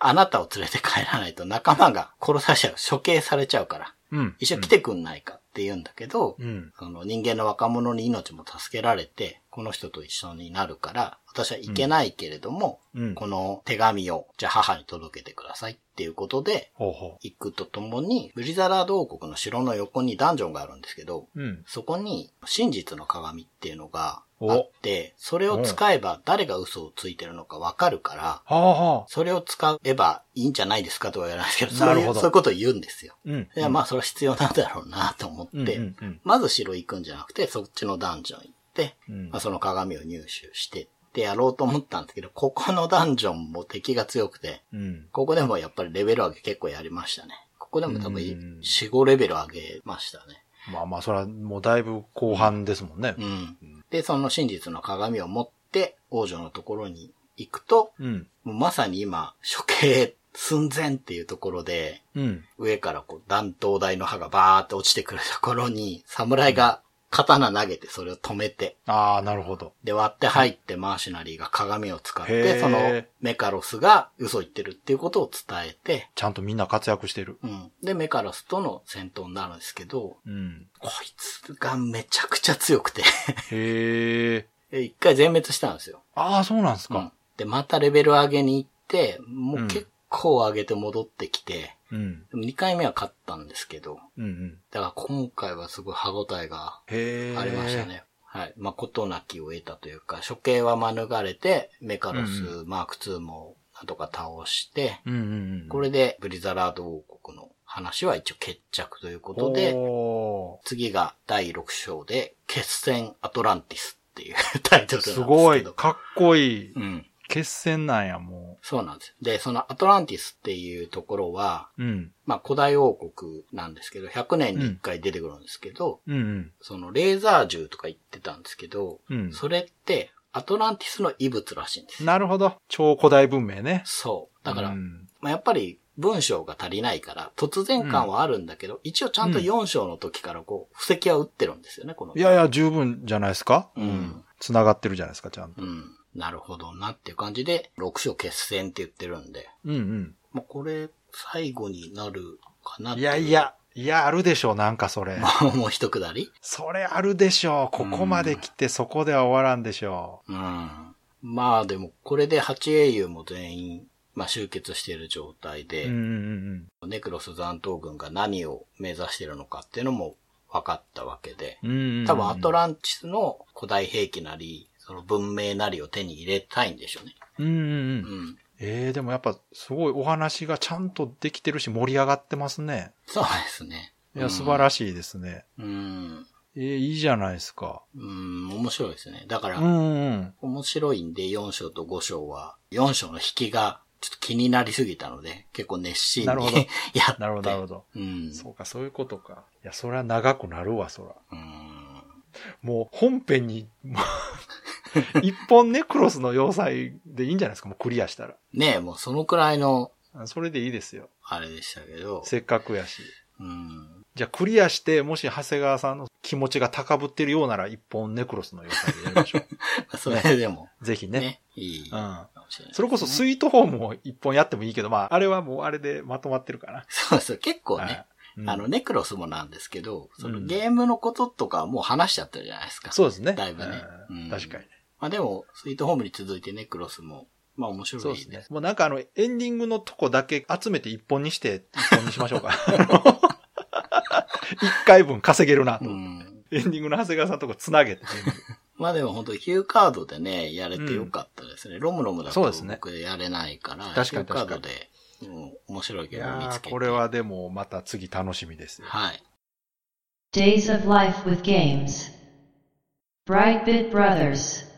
あなたを連れて帰らないと仲間が殺されちゃう、処刑されちゃうから、うん。一緒に来てくんないかって言うんだけど、うん。その人間の若者に命も助けられて、この人と一緒になるから、私は行けないけれども、うん。この手紙を、じゃあ母に届けてくださいっていうことで、ほうほ行くとともに、ブリザラード王国の城の横にダンジョンがあるんですけど、う。うん。そこに真実の鏡っていうのがおあって、それを使えば誰が嘘をついてるのかわかるから。それを使えばいいんじゃないですかとは言わないですけど、そういう、そういうことを言うんですよ。うん。いや、まあ、それは必要なんだろうなと思って、まず城行くんじゃなくて、そっちのダンジョン行って、うんまあ、その鏡を入手してってやろうと思ったんですけど、ここのダンジョンも敵が強くて、うん。ここでもやっぱりレベル上げ結構やりましたね。ここでも多分うん4、5レベル上げましたね。まあまあ、それはもうだいぶ後半ですもんねう。ん。で、その真実の鏡を持って王女のところに行くと、うん。まさに今、処刑寸前っていうところで、うん。上からこう弾頭台の刃がバーって落ちてくるところに、侍が刀投げてそれを止めて、ああ、なるほど。で割って入ってマーシュナリーが鏡を使っへて、ーそのメカロスが嘘言ってるっていうことを伝えて、ちゃんとみんな活躍してる。うん。で、メカロスとの戦闘になるんですけど、うん。こいつがめちゃくちゃ強くて、へえ。で一回全滅したんですよ。ああ、そうなんですうんか。。で、またレベル上げに行って、もううん結構上げて戻ってきて、うん。でも2回目は勝ったんですけど、うんうん。だから今回はすごい歯応えが。ありました。ね。はい。まあ、ことなきを得たというか、処刑は免れて、メカロスうマーク2もなんとか倒して、うんうんうん。これでブリザラード王国の話は一応決着ということで、お次が第6章で、決戦アトランティスっていう タイトルなんーですけど。すごい。かっこいい。うん。決戦なんや、もそうなんです。で、そのアトランティスっていうところは、う。うん。まあ古代王国なんですけど、100年に1回出てくるんですけど、うんうん。そのレーザー銃とか言ってたんですけど、うんそれってアトランティスの遺物らしいんです。なるほど。超古代文明ね。そう。だから、うんまあ、やっぱり文章が足りないから、突然感はあるんだけど、一応ちゃんと4章の時からこう、布石は打ってるんですよね、この。いやいや、十分じゃないですかうん。繋がってるじゃないですか、ちゃんと。うん。なるほどなっていう感じで、6章決戦って言ってるんで、うんうん。まあ、これ、最後になるかなっていやい。や、いや、あるでしょう、なんかそれ。もう一くだり？それあるでしょう。ここまで来てそこでは終わらんでしょうん。まあでも、これで8英雄も全員、まあ集結している状態う。で、うんうんうんネクロス残党軍が何を目指しているのかっていうのも分かったわけで、うん。うんうん。多分アトラランティスの古代兵器なり、その文明なりを手に入れたいんでしょうね。うんうんう。うんん。ええでもやっぱすごいお話がちゃんとできてるし盛り上がってますね。そうですね。いや、素晴らしいですね。うん。ええいいじゃないですか。うん、面白いですね。だから、うんうん。面白いんで4章と5章は、4章の引きがちょっと気になりすぎたので、結構熱心になるほど やって。なるほど、なるほど。うん。そうか、そういうことか。いや、それは長くなるわ、そら。うん。もう本編に、一本ネクロスの要塞でいいんじゃないですか、もうクリアしたら。ねえ、もうそのくらいの、あそれでいいですよ。あれでしたけど、せっかくやし。うん。じゃあクリアして、もし長谷川さんの気持ちが高ぶってるようなら、一本ネクロスの要塞でやりましょ それでも、う。ぜひね、ね。いいうん。それこそスイートホームも一本やってもいいけど、まあ、あれはもうあれでまとまってるかな。そうそう、結構ね、あの、ネクロスもなんですけど、そのうんゲームのこととかはもう話しちゃってるじゃないですか。そうですね。だいぶね確かにね。まあでも、スイートホームに続いてネクロスも、まあ面白いそうですね。もうなんかあの、エンディングのとこだけ集めて一本にして、一本にしましょうか。一回分稼げるなと。うん。エンディングの長谷川さんのとこ繋げて。まあでも本当ヒューカードでね、やれてよかったですね。ロムロムだとそうですね僕やれないから、確かにヒューカードで、うん、面白いいゲームを見つけて。これはでもまた次楽しみですよ。はい。Days of Life with Games. Brightbit Brothers.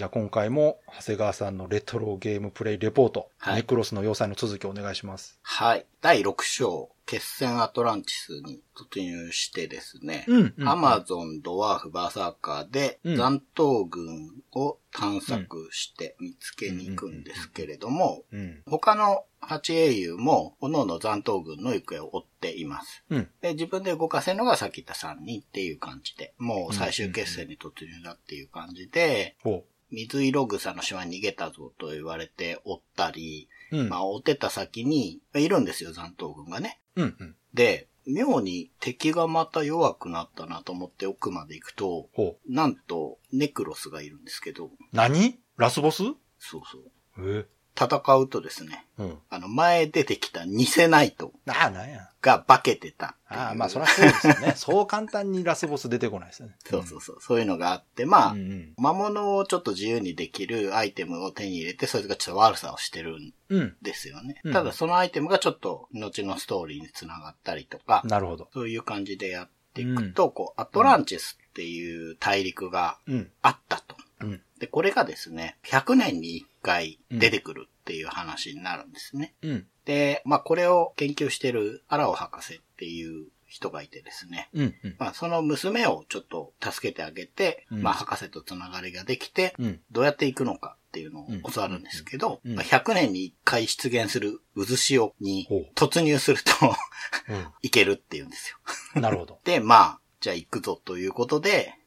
じゃあ今回も長谷川さんのレトロゲームプレイレポート、はいネクロスの要塞の続きをお願いします。はい。第6章、決戦アトランティスに突入してですね、アマゾン、ドワーフ、バーサーカーでうん残党軍を探索して見つけに行くんですけれども、うん。他の8英雄も、各々残党軍の行方を追っています。うん。で、自分で動かせるのがさっき言った3人っていう感じで、もう最終決戦に突入だっていう感じで、ほ水色草の島に逃げたぞと言われて追ったり、う。うん。まあ追ってた先にいるんですよ、残党軍がね。うんうん。で、妙に敵がまた弱くなったなと思って奥まで行くと。なんとネクロスがいるんですけど、何？ラスボス？そうそう。え戦うとですね、うん。あの前出てきた偽ナイトああ、なんや。が化けてた。ああ、まあそりゃそうですよね。そう簡単にラスボス出てこないですよね。そうそうそう。そういうのがあって、まあ、うんうん。魔物をちょっと自由にできるアイテムを手に入れて、そいつがちょっと悪さをしてるんうん。ですよね。うんただそのアイテムがちょっと後のストーリーにつながったりとか、なるほど。そういう感じでやっていくと、こう、アトランチスっていう大陸がうん。あったと。うん。で、これがですね、100年に1回出てくるっていう話になるんですね。うん。で、まあこれを研究してるアラオ博士っていう人がいてですね。うん。うん。まあその娘をちょっと助けてあげて、うんまあ博士とつながりができて、うん。どうやって行くのかっていうのを教わるんですけど、うんうんまあ100年に1回出現する渦潮に突入すると いけるっていうんですよ。うん。なるほど。で、まあ、じゃあ行くぞということで、うん。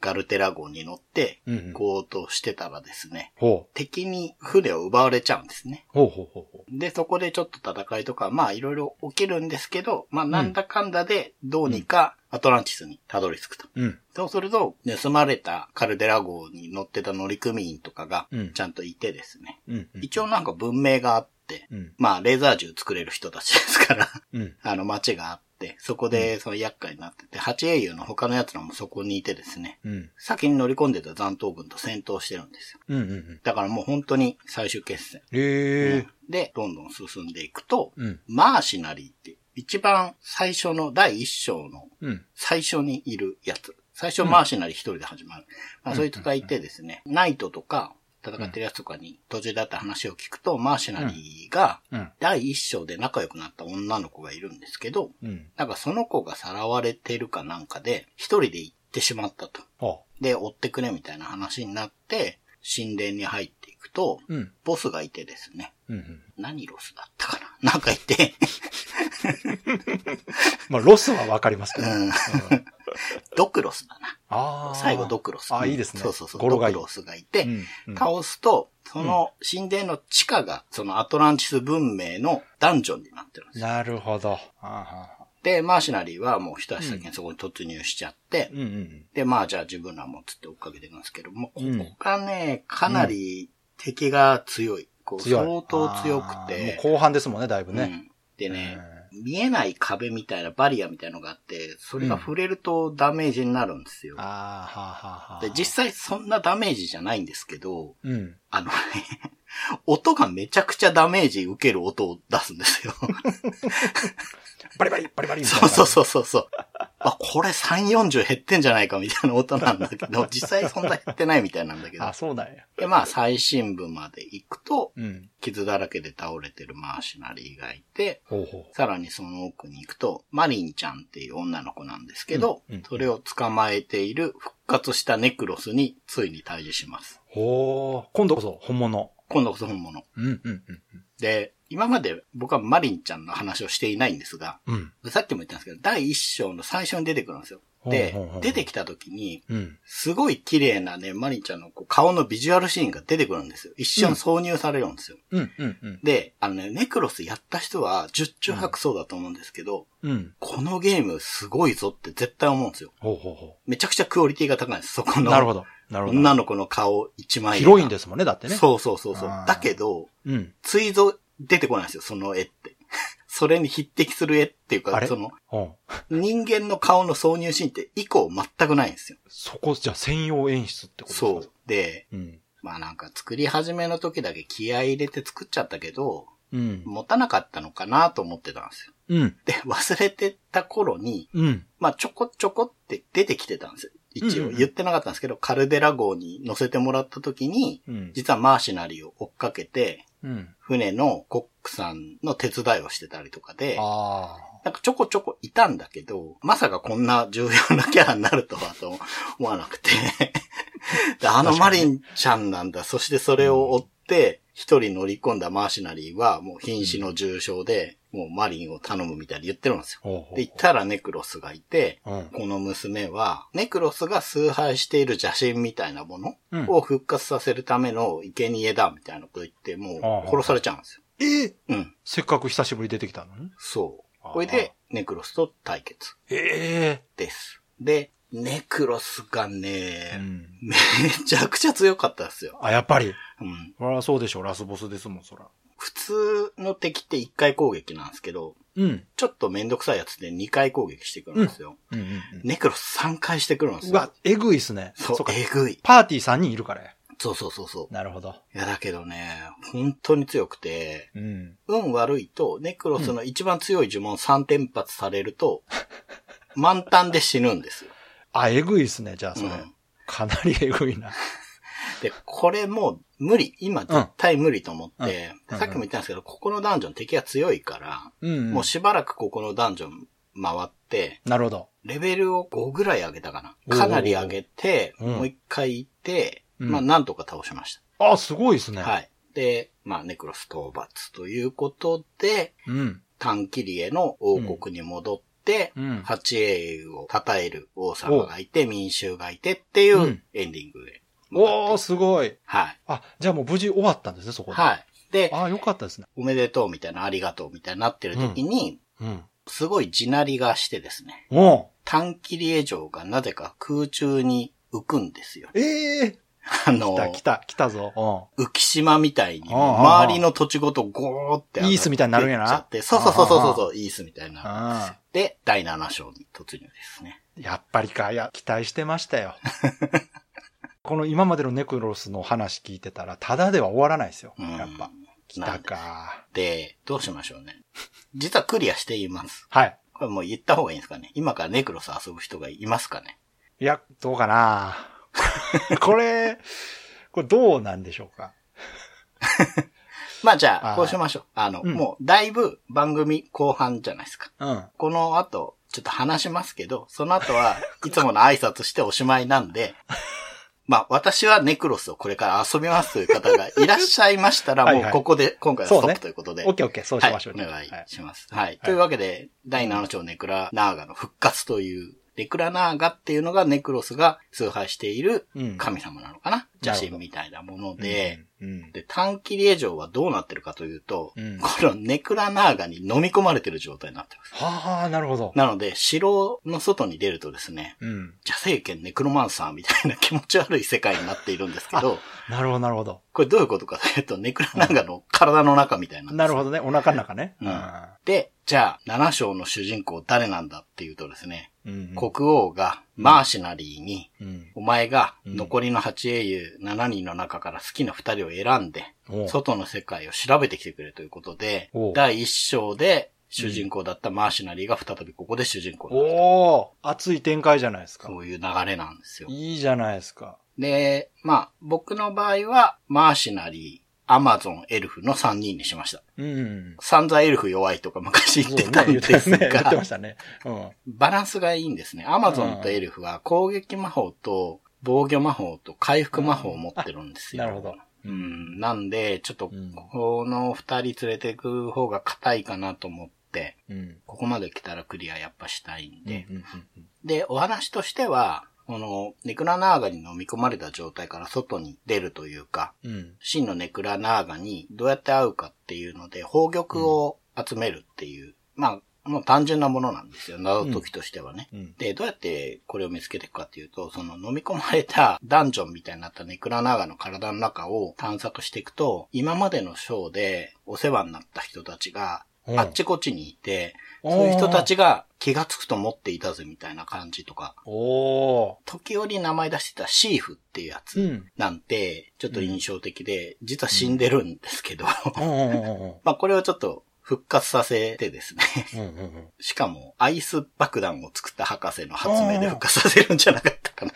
ガルテラ号に乗ってうんうん行こうとしてたらですね、ほう。敵に船を奪われちゃうんですね。ほうほうほうほで、そこでちょっと戦いとか、まあいろいろ起きるんですけど、まあなんだかんだでどうにかアトランティスにたどり着くと。う。うん。そうすると、盗まれたカルデラ号に乗ってた乗組員とかがうんちゃんといてですね。うん。うん一応なんか文明があって、うん。まあレーザー銃作れる人たちですから、うん。あの街があって、そこでその厄介になってて、八英雄の他の奴らもそこにいてですね、うん。先に乗り込んでた残党軍と戦闘してるんですよ。うん。うん。だからもう本当に最終決戦。ええ。で、どんどん進んでいくと、うん。マーシナリーって、一番最初の第一章のうん。最初にいるやつ。最初マーシナリー一人で始まる。まあ、そういう人がいてですね、ナイトとか戦ってるやつとかに途中だった話を聞くと、マーシナリーがうん。第一章で仲良くなった女の子がいるんですけど、うん。なんかその子がさらわれてるかなんかで、一人で行ってしまったと。ほで、追ってくれみたいな話になって、神殿に入っていくと、う。うん。ボスがいてですね、うん。何ロスだったかな？なんかいて、まあ、ロスはわかりますけど。うん。ドクロスだ。最後ドクロス。ああ、いいですね。そうそうそう。ドクロスがいて、うんうん倒すと、その神殿の地下が、そのアトランティス文明のダンジョンになってるんですよ。なるほど。で、マーシナリーはもう一足先にそこに突入しちゃって、ーうんうんで、まあじゃあ自分らもつって追っかけていくんですけども、こうんこがね、かなり敵が強い。こう。相当強くて。もう後半ですもんね、だいぶね。うんでね、見えない壁みたいなバリアみたいのがあって、それが触れるとダメージになるんですよ。ああ、はあはあはあ。で、実際そんなダメージじゃないんですけど、うん。あのね、音がめちゃくちゃダメージ受ける音を出すんですよ。バリバリ、バリバリみたいな。そうそうそうそう。あ、これ3、40減ってんじゃないかみたいな音なんだけど、実際そんな減ってないみたいなんだけどあ、。そうなんや。で、まあ最深部まで行くと、うん。傷だらけで倒れてるマーシナリーがいて、ほうほさらにその奥に行くと、マリンちゃんっていう女の子なんですけど、うんうんそれを捕まえている復活したネクロスについに対峙します。う。ほう。今度こそ本物。今度こそ本物。うんうんうんで、今まで僕はマリンちゃんの話をしていないんですが、うん。うん。さっきも言ったんですけど、第一章の最初に出てくるんですよ。で出てきた時に、うん。すごい綺麗なね、マリンちゃんの顔のビジュアルシーンが出てくるんですよ。一瞬挿入されるんですよ。で、あのね、ネクロスやった人は十中八九そうだと思うんですけど、うん。このゲームすごいぞって絶対思うんですよ。ほうほうほめちゃくちゃクオリティが高いんです。そこう。の。なるほど。なるほど。女の子の顔一枚広いんですもんね、だってね。そうそうそうそうだけど、うん。ついぞ出てこないんですよ、その絵って。それに匹敵する絵っていうか、その。人間の顔の挿入シーンって以降全くないんですよ。そこ、じゃあ専用演出ってことですか？そう。。で、うん。まあなんか作り始めの時だけ気合い入れて作っちゃったけど、うん。持たなかったのかなと思ってたんですよ。うん。で、忘れてた頃に、うん。まあちょこちょこって出てきてたんですよ。一うんうんうん応言ってなかったんですけど、カルデラ号に乗せてもらった時に、うん。実はマーシナリーを追っかけて、うん。船のコックさんの手伝いをしてたりとかで、あなんかちょこちょこいたんだけど、まさかこんな重要なキャラになるとはと思わなくて。であのマリンちゃんなんだ。そしてそれを追って、一人乗り込んだマーシナリーはもう瀕死の重傷で、もうマリンを頼むみたいに言ってるんですよ。で、言ったらネクロスがいて、うん。この娘は、ネクロスが崇拝している邪神みたいなものうんを復活させるための生贄だみたいなこと言って、もう殺されちゃうんですよ。え？ーうん。せっかく久しぶり出てきたのに？そう。これで、ネクロスと対決ええです。で、ネクロスがうね、ん。めちゃくちゃ強かったですよ。あ、やっぱり？うん。そりゃそうでしょう。ラスボスですもん、そら。普通の敵って1回攻撃なんですけど、うん。ちょっとめんどくさいやつで2回攻撃してくるんですよ。うんうんうん。ネクロス3回してくるんですよ。うわ、えぐいっすね。そう、か。えぐい。パーティー3人いるからや。そうそうそうそう。なるほど。いや、だけどね、本当に強くて、うん。運悪いと、ネクロスの一番強い呪文3連発されると、満タンで死ぬんですよ。あ、えぐいっすね、じゃあそれ。うんかなりえぐいな。で、これもう無理。今絶対無理と思って、うんさっきも言ったんですけど、ここのダンジョン敵が強いから、うん。もうしばらくここのダンジョン回って、なるほど。レベルを5ぐらい上げたかな。かなり上げて、うんもう一回行って、うんまあなんとか倒しました。あ、すごいですね。はい。で、まあ、ネクロス討伐ということで、うん。短切りへの王国に戻って、うん。八英雄を称える王様がいて、民衆がいてっていううんエンディングで。おー、すごい。はい。あ、じゃあもう無事終わったんですね、そこで。はい。で、ああ、よかったですね。おめでとうみたいな、ありがとうみたいになってる時に、うん。すごい地鳴りがしてですね、おう短切り絵城がなぜか空中に浮くんですよ。ええあの来、た、来た、来たぞ。浮島みたいに、周りの土地ごとゴーってイースみたいになるんやなそうそうそうそうそう、イースみたいになるんですあよ。で、第7章に突入ですね。うん。やっぱりか。いや、期待してましたよ。この今までのネクロスの話聞いてたら、ただでは終わらないですよ。うんやっぱ。来たか。で、どうしましょうね。実はクリアしています。はい。これもう言った方がいいんですかね。今からネクロス遊ぶ人がいますかね。いや、どうかな。これ、これどうなんでしょうか。まあじゃあ、こうしましょう。あの、うんもうだいぶ番組後半じゃないですか。うん。この後、ちょっと話しますけど、その後はいつもの挨拶しておしまいなんで、まあ私はネクロスをこれから遊びますという方がいらっしゃいましたら、もうここで今回はストップということで。オッケーオッケー、そうしましょうね。はい、お願いします。はい。というわけで、第7章ネクラナーガの復活という、ネクラナーガっていうのがネクロスが崇拝しているうん神様なのかな、な邪るほど神みたいなもので、うん、うん。で、短切り絵城はどうなってるかというと、うんこのネクラナーガに飲み込まれてる状態になってます。はあ、なるほど。なので、城の外に出るとですね、うん。邪聖剣ネクロマンサーみたいな気持ち悪い世界になっているんですけど、なるほど、なるほど。これどういうことかというと、ネクラナーガの体の中みたいなんですよなるほどね。お腹の中ね。うんで、じゃあ、7章の主人公誰なんだっていうとですね、うん。国王がマーシナリーに、うん。お前がうん残りの8英雄7人の中から好きな2人を選んで、外の世界を調べてきてくれということで第1章で主人公だったマーシナリーが再びここで主人公になるおー熱い展開じゃないですか。そういう流れなんですよ。いいじゃないですか。で、まあ、僕の場合は、マーシナリー、アマゾン、エルフの3人にしました。うん。散々エルフ弱いとか昔言ってたんですね。言ってがま、したね。うん。バランスがいいんですね。アマゾンとエルフは攻撃魔法と防御魔法と回復魔法を持ってるんですよ。なるほど。うん。なんで、ちょっとうん、この二人連れてく方が硬いかなと思って、うん。ここまで来たらクリアやっぱしたいんで。うんうんで、お話としては、この、ネクラナーガに飲み込まれた状態から外に出るというか、うんうん。真のネクラナーガにどうやって会うかっていうので、宝玉を集めるっていう、まあ、もう単純なものなんですよ。謎解きとしてはね。うん。で、どうやってこれを見つけていくかっていうと、その飲み込まれたダンジョンみたいになったネクラナーガの体の中を探索していくと、今までのショーでお世話になった人たちがうんあっちこっちにいて、そういう人たちが気がつくと思っていたぜみたいな感じとか、おー。時折名前出してたシーフっていうやつうん。なんて、ちょっと印象的で、実は死んでるんですけど、うんうんうんうん まあこれをちょっと復活させてですね、うんうんうん。しかもアイス爆弾を作った博士の発明で復活させるんじゃなかったかな。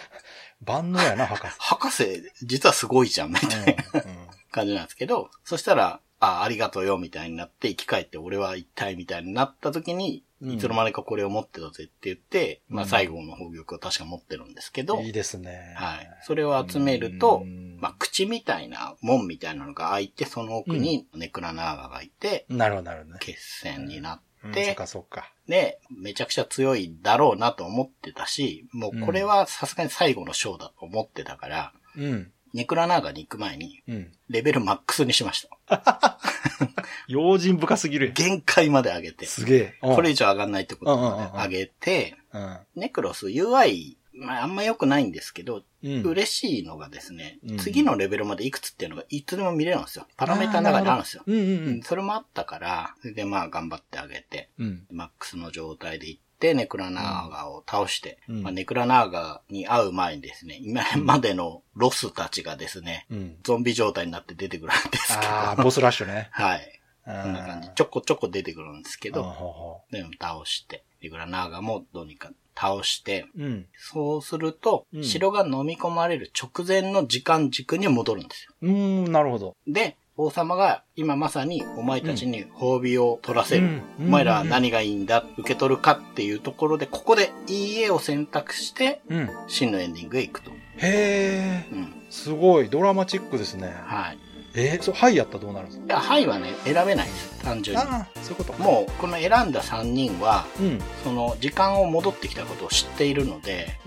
万能やな、博士。博士、実はすごいじゃん、みたいなうんうん感じなんですけど、そしたら、あ、ありがとうよ、みたいになって、生き返って俺は一体みたいになった時に、うんいつの間にかこれを持ってたぜって言って、まあうん最後の宝玉を確か持ってるんですけど、いいですね。はい。それを集めるとうん、まあ口みたいな、門みたいなのが開いて、その奥にネクラナーガがいて、なるほど、なるほどね。決戦になうんそってっ、かそっか。で、めちゃくちゃ強いだろうなと思ってたし、もうこれはさすがに最後の章だと思ってたから、うん。ネクラナーガに行く前に、うん。レベルマックスにしました。用心深すぎる。限界まで上げて。すげえ。うんこれ以上上がんないってことまで上げて、うん。ネクロス UI、まああんま良くないんですけど、うん。嬉しいのがですね、うん次のレベルまでいくつっていうのがいつでも見れるんですよ。パラメータの中にあるんですよ。うんうんううんん。それもあったから、それでまあ頑張ってあげて、うん。マックスの状態で行って、ネクラナーガを倒して、うんまあ、ネクラナーガに会う前にですね、今までのロスたちがですね、うん。ゾンビ状態になって出てくるんですけど、ああ、ボスラッシュね。はい。ここんな感じ。ちょこちょこ出てくるんですけど、ど。でも倒して、ネクラナーガもどうにか倒して、うん。そうすると、うん城が飲み込まれる直前の時間軸に戻るんですよ。うーん、なるほど。で、王様が今まさにお前たちに褒美を取らせる。うんお前らは何がいいんだ、受け取るかっていうところで、ここでいい絵を選択して、うん。真のエンディングへ行くと。へえ。うん。すごい、ドラマチックですね。はい。えー、そう、はいやったらどうなるんですか？いや、はいはね、選べないです。単純に。ああ、そういうことか。もう、この選んだ3人は、うん。その、時間を戻ってきたことを知っているので。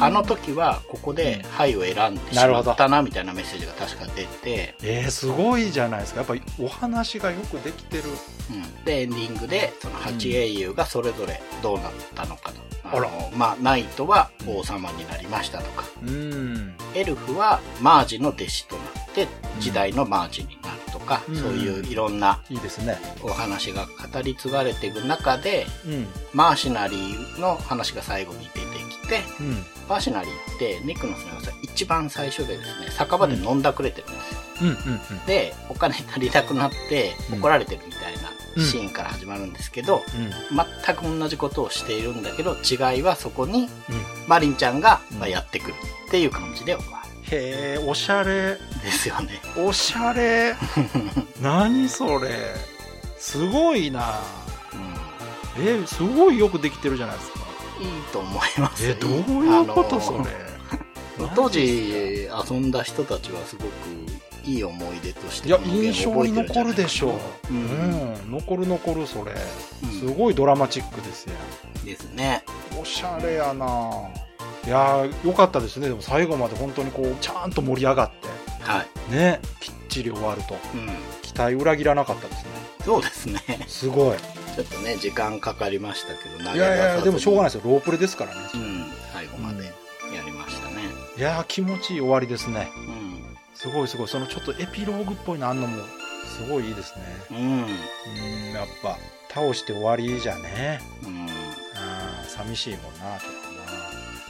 あの時は、ここで、はいを選んでしまったな、みたいなメッセージが確か出て、えー、すごいじゃないですか。やっぱりお話がよくできてる。うん。で、エンディングで、その8英雄がそれぞれどうなったのかと。あらのまあ、ナイトは王様になりましたとか、うーん。エルフはマージの弟子となって、時代のマージになるとか、うんそういういろんないいですね。お話が語り継がれていく中で、うん。マーシナリーの話が最後に出てきて、うん。マーシナリーってネクノスの良さ一番最初でですね、酒場で飲んだくれてるんですよ。うん。うん。で、お金足りなくなってうん怒られてるみたいなうんシーンから始まるんですけど、うん。全く同じことをしているんだけど、違いはそこにうん。マリンちゃんがうんまあやってくるっていう感じで終わへえ、おしゃれ。る。ですよね。おしゃれ。何それ。すごいな。うんえー、すごいよくできてるじゃないですか。いいと思いますえ、どういうことあのそれ。当時遊んだ人たちはすごくいい思い出としていや、印象に残るでしょう。ううんん、残る残る、それ。うんすごいドラマチックですよ。ですね。おしゃれやないやー、よかったですね。でも最後まで本当にこう、ちゃんと盛り上がって、はい。ね、きっちり終わると。うん。期待裏切らなかったですね。そうですね。すごい。ちょっとね、時間かかりましたけど、いやいやいや、でもしょうがないい。ですよ。ロープレですからね。うん。最後までやりましたね。いやー、気持ちいい終わりですね。うん。すごいすごい。そのちょっとエピローグっぽいのあんのも、すごいいいですね。うん。うん、やっぱ、倒して終わりじゃね。うん。あー寂しいもんな、ちょっとな。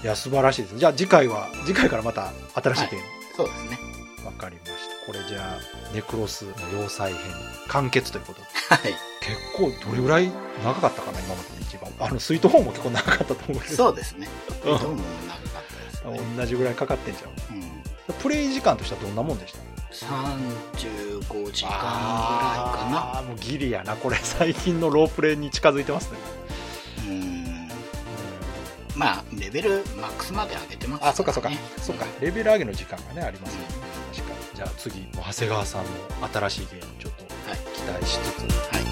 いや、素晴らしいです。じゃあ次回は、次回からまた新しいゲーム。そうですね。わかりました。これじゃあ、ネクロスの要塞編、完結ということで。はい。結構、どれぐらい長かったかな、今までで一番。あの、スイートホームも結構長かったと思うけど。そうですね。うんどうも長かったですね。同じぐらいかかってんじゃん。うん。プレイ時間としてはどんなもんでした？35時間ぐらいかああー、もうギリやな。これ、最近のロープレイに近づいてますね。まあ、レベルマックスまで上げてますからね。あ、そっかそっか。そっか。レベル上げの時間がね、ありますよね。確かに。じゃあ次、もう長谷川さんの新しいゲーム、ちょっとはい。期待しつつ。はい。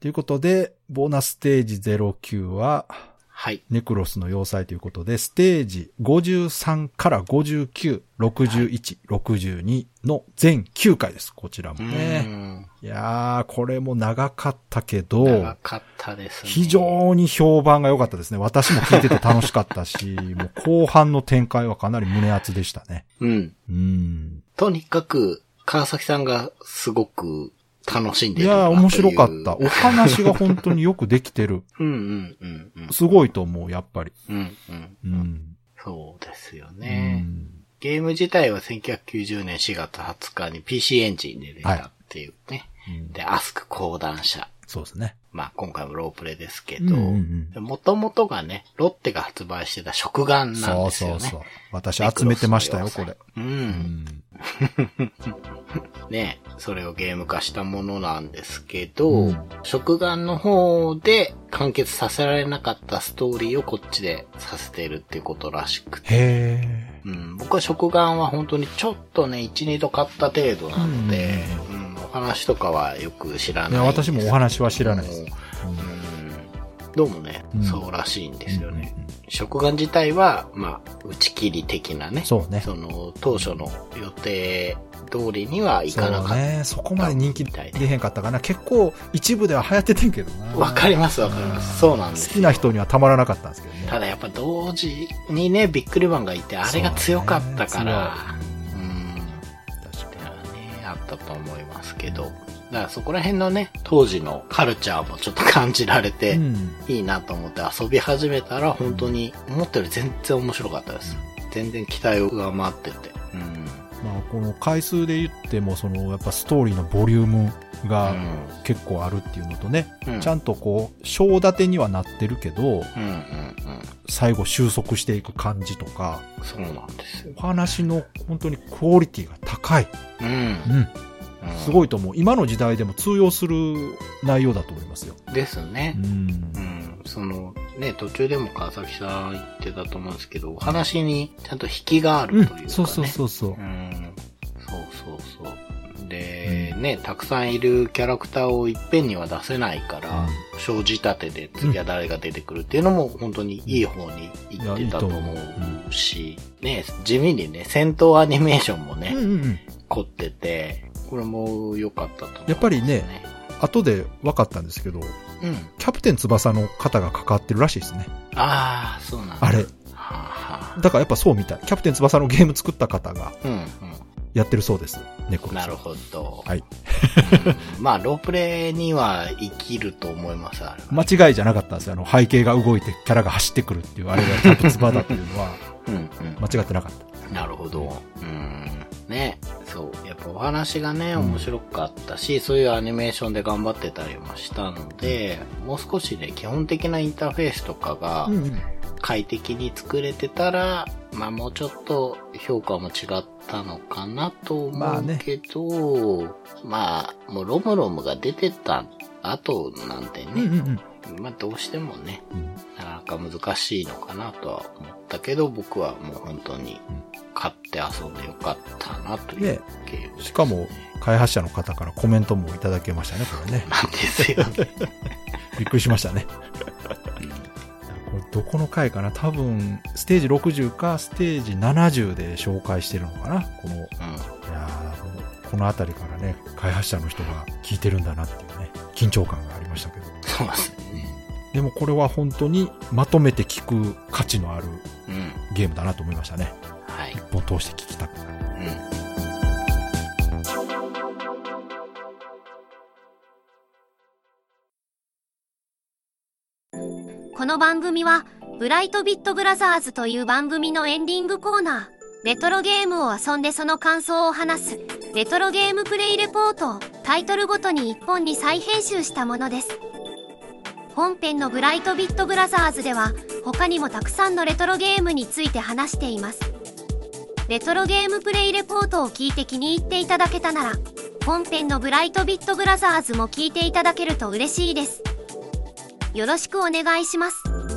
ということで、ボーナスステージ09は、はい。ネクロスの要塞ということで、ステージ53から59、61、62の全9回です。こちらもね。うんいやー、これも長かったけど、長かったですね。非常に評判が良かったですね。私も聞いてて楽しかったし、もう後半の展開はかなり胸熱でしたね。うん。うん。とにかく、川崎さんがすごく楽しんでいるいう。やー、面白かった。お話が本当によくできてる。うんうんうんうん。すごいと思う、やっぱり。うんうん。うん。そうですようね。んゲーム自体は1990年4月20日に PC エンジンで出たっていうね。うんで、アスク講談社。そうですね。まあ今回もロープレイですけうんど、もともとがね、ロッテが発売してた食玩なんそうですよね。そうそう。私集めてましたよ、これ。う。うんん。ね、それをゲーム化したものなんですけど、うん食玩の方で完結させられなかったストーリーをこっちでさせてるっていうことらしくて、へうん、僕は食玩は本当にちょっとね、1、2度買った程度なので、うんお話とかはよく知らえ。ないい。や、私もお話は知らないです。うんどうもね、うんそうらしいんですよね。食玩自体は、まあ、打ち切り的なね。そうね。その、当初の予定通りにはいそかなかった。うね。そこまで人気出へんかったかな。結構一部では流行っててんけどな。わかりますわかります。そうなんですよ好きな人にはたまらなかったんですけどね。ただやっぱ同時にね、ビックリマンがいて、あれが強かったから、ったと思いますけど。だからそこら辺のね、当時のカルチャーもちょっと感じられて。いいなと思って遊び始めたら、本当に思ったより全然面白かったです。全然期待を上回ってて。うん。まあ、この回数で言っても、その、やっぱストーリーのボリュームが結構あるっていうのとね、うんちゃんとこう、章立てにはなってるけど、うんうんうん。最後収束していく感じとか、そうなんですよ。お話の本当にクオリティが高い。うん。うん。すごい。いと思う。今の時代でも通用する内容だと思いますよ。ですねう。んう。ん。その、ね、途中でも川崎さん言ってたと思うんですけど、お話にちゃんと引きがあうんるというかね。そうそうそうそうう。ん。そうそうそう。で、ね、たくさんいるキャラクターをいっぺんには出せないから、生じ立てで次は誰が出てくるっていうのも本当にいい方に行ってたと思うし、ね、地味にね、戦闘アニメーションもね、うんうんうん。凝ってて、これも良かったと思います、やっぱりね、後で分かったんですけど、うん。キャプテン翼の方が関わってるらしいですね。ああ、そうなんだ。あれ。はあ、はだからやっぱそうみたい。キャプテン翼のゲーム作った方がやってるそうです。ネクうん。なるほど。はい。うんまあ、ロープレイには生きると思います、あれは。間違いじゃなかったんですよ。あの、背景が動いてキャラが走ってくるっていう、あれがキャプツバだっていうのは、うん、うん。間違ってなかった。なるほど。うん。ね。そう。やっぱお話がね、うん面白かったし、そういうアニメーションで頑張ってたりもしたので、もう少しね、基本的なインターフェースとかがうんうん。快適に作れてたら、まあもうちょっと評価も違ったのかなと思うまあねけど、まあ、もうロムロムが出てた後なんてうんうんね、うん。まあどうしてもね、うんなかなか難しいのかなとは思ったけど、僕はもう本当に買って遊んでよかったなというねゲームですねしかも、開発者の方からコメントもいただけましたね、これね。なんですよね。びっくりしましたね。これどこの回かな？多分、ステージ60かステージ70で紹介してるのかな？この、いうん。やーもうこの辺りからね、開発者の人が聞いてるんだなっていうね、緊張感がありましたけど。そうですね。でもこれは本当にまとめて聞く価値のあるうん。ゲームだなと思いましたね。はい一。本通して聞きたくなる。うん。この番組は、ブライトビットブラザーズという番組のエンディングコーナー、レトロゲームを遊んでその感想を話す、レトロゲームプレイレポートをタイトルごとに1本に再編集したものです。本編のブライトビットブラザーズでは、他にもたくさんのレトロゲームについて話しています。レトロゲームプレイレポートを聞いて気に入っていただけたなら、本編のブライトビットブラザーズも聞いていただけると嬉しいです。よろしくお願いします。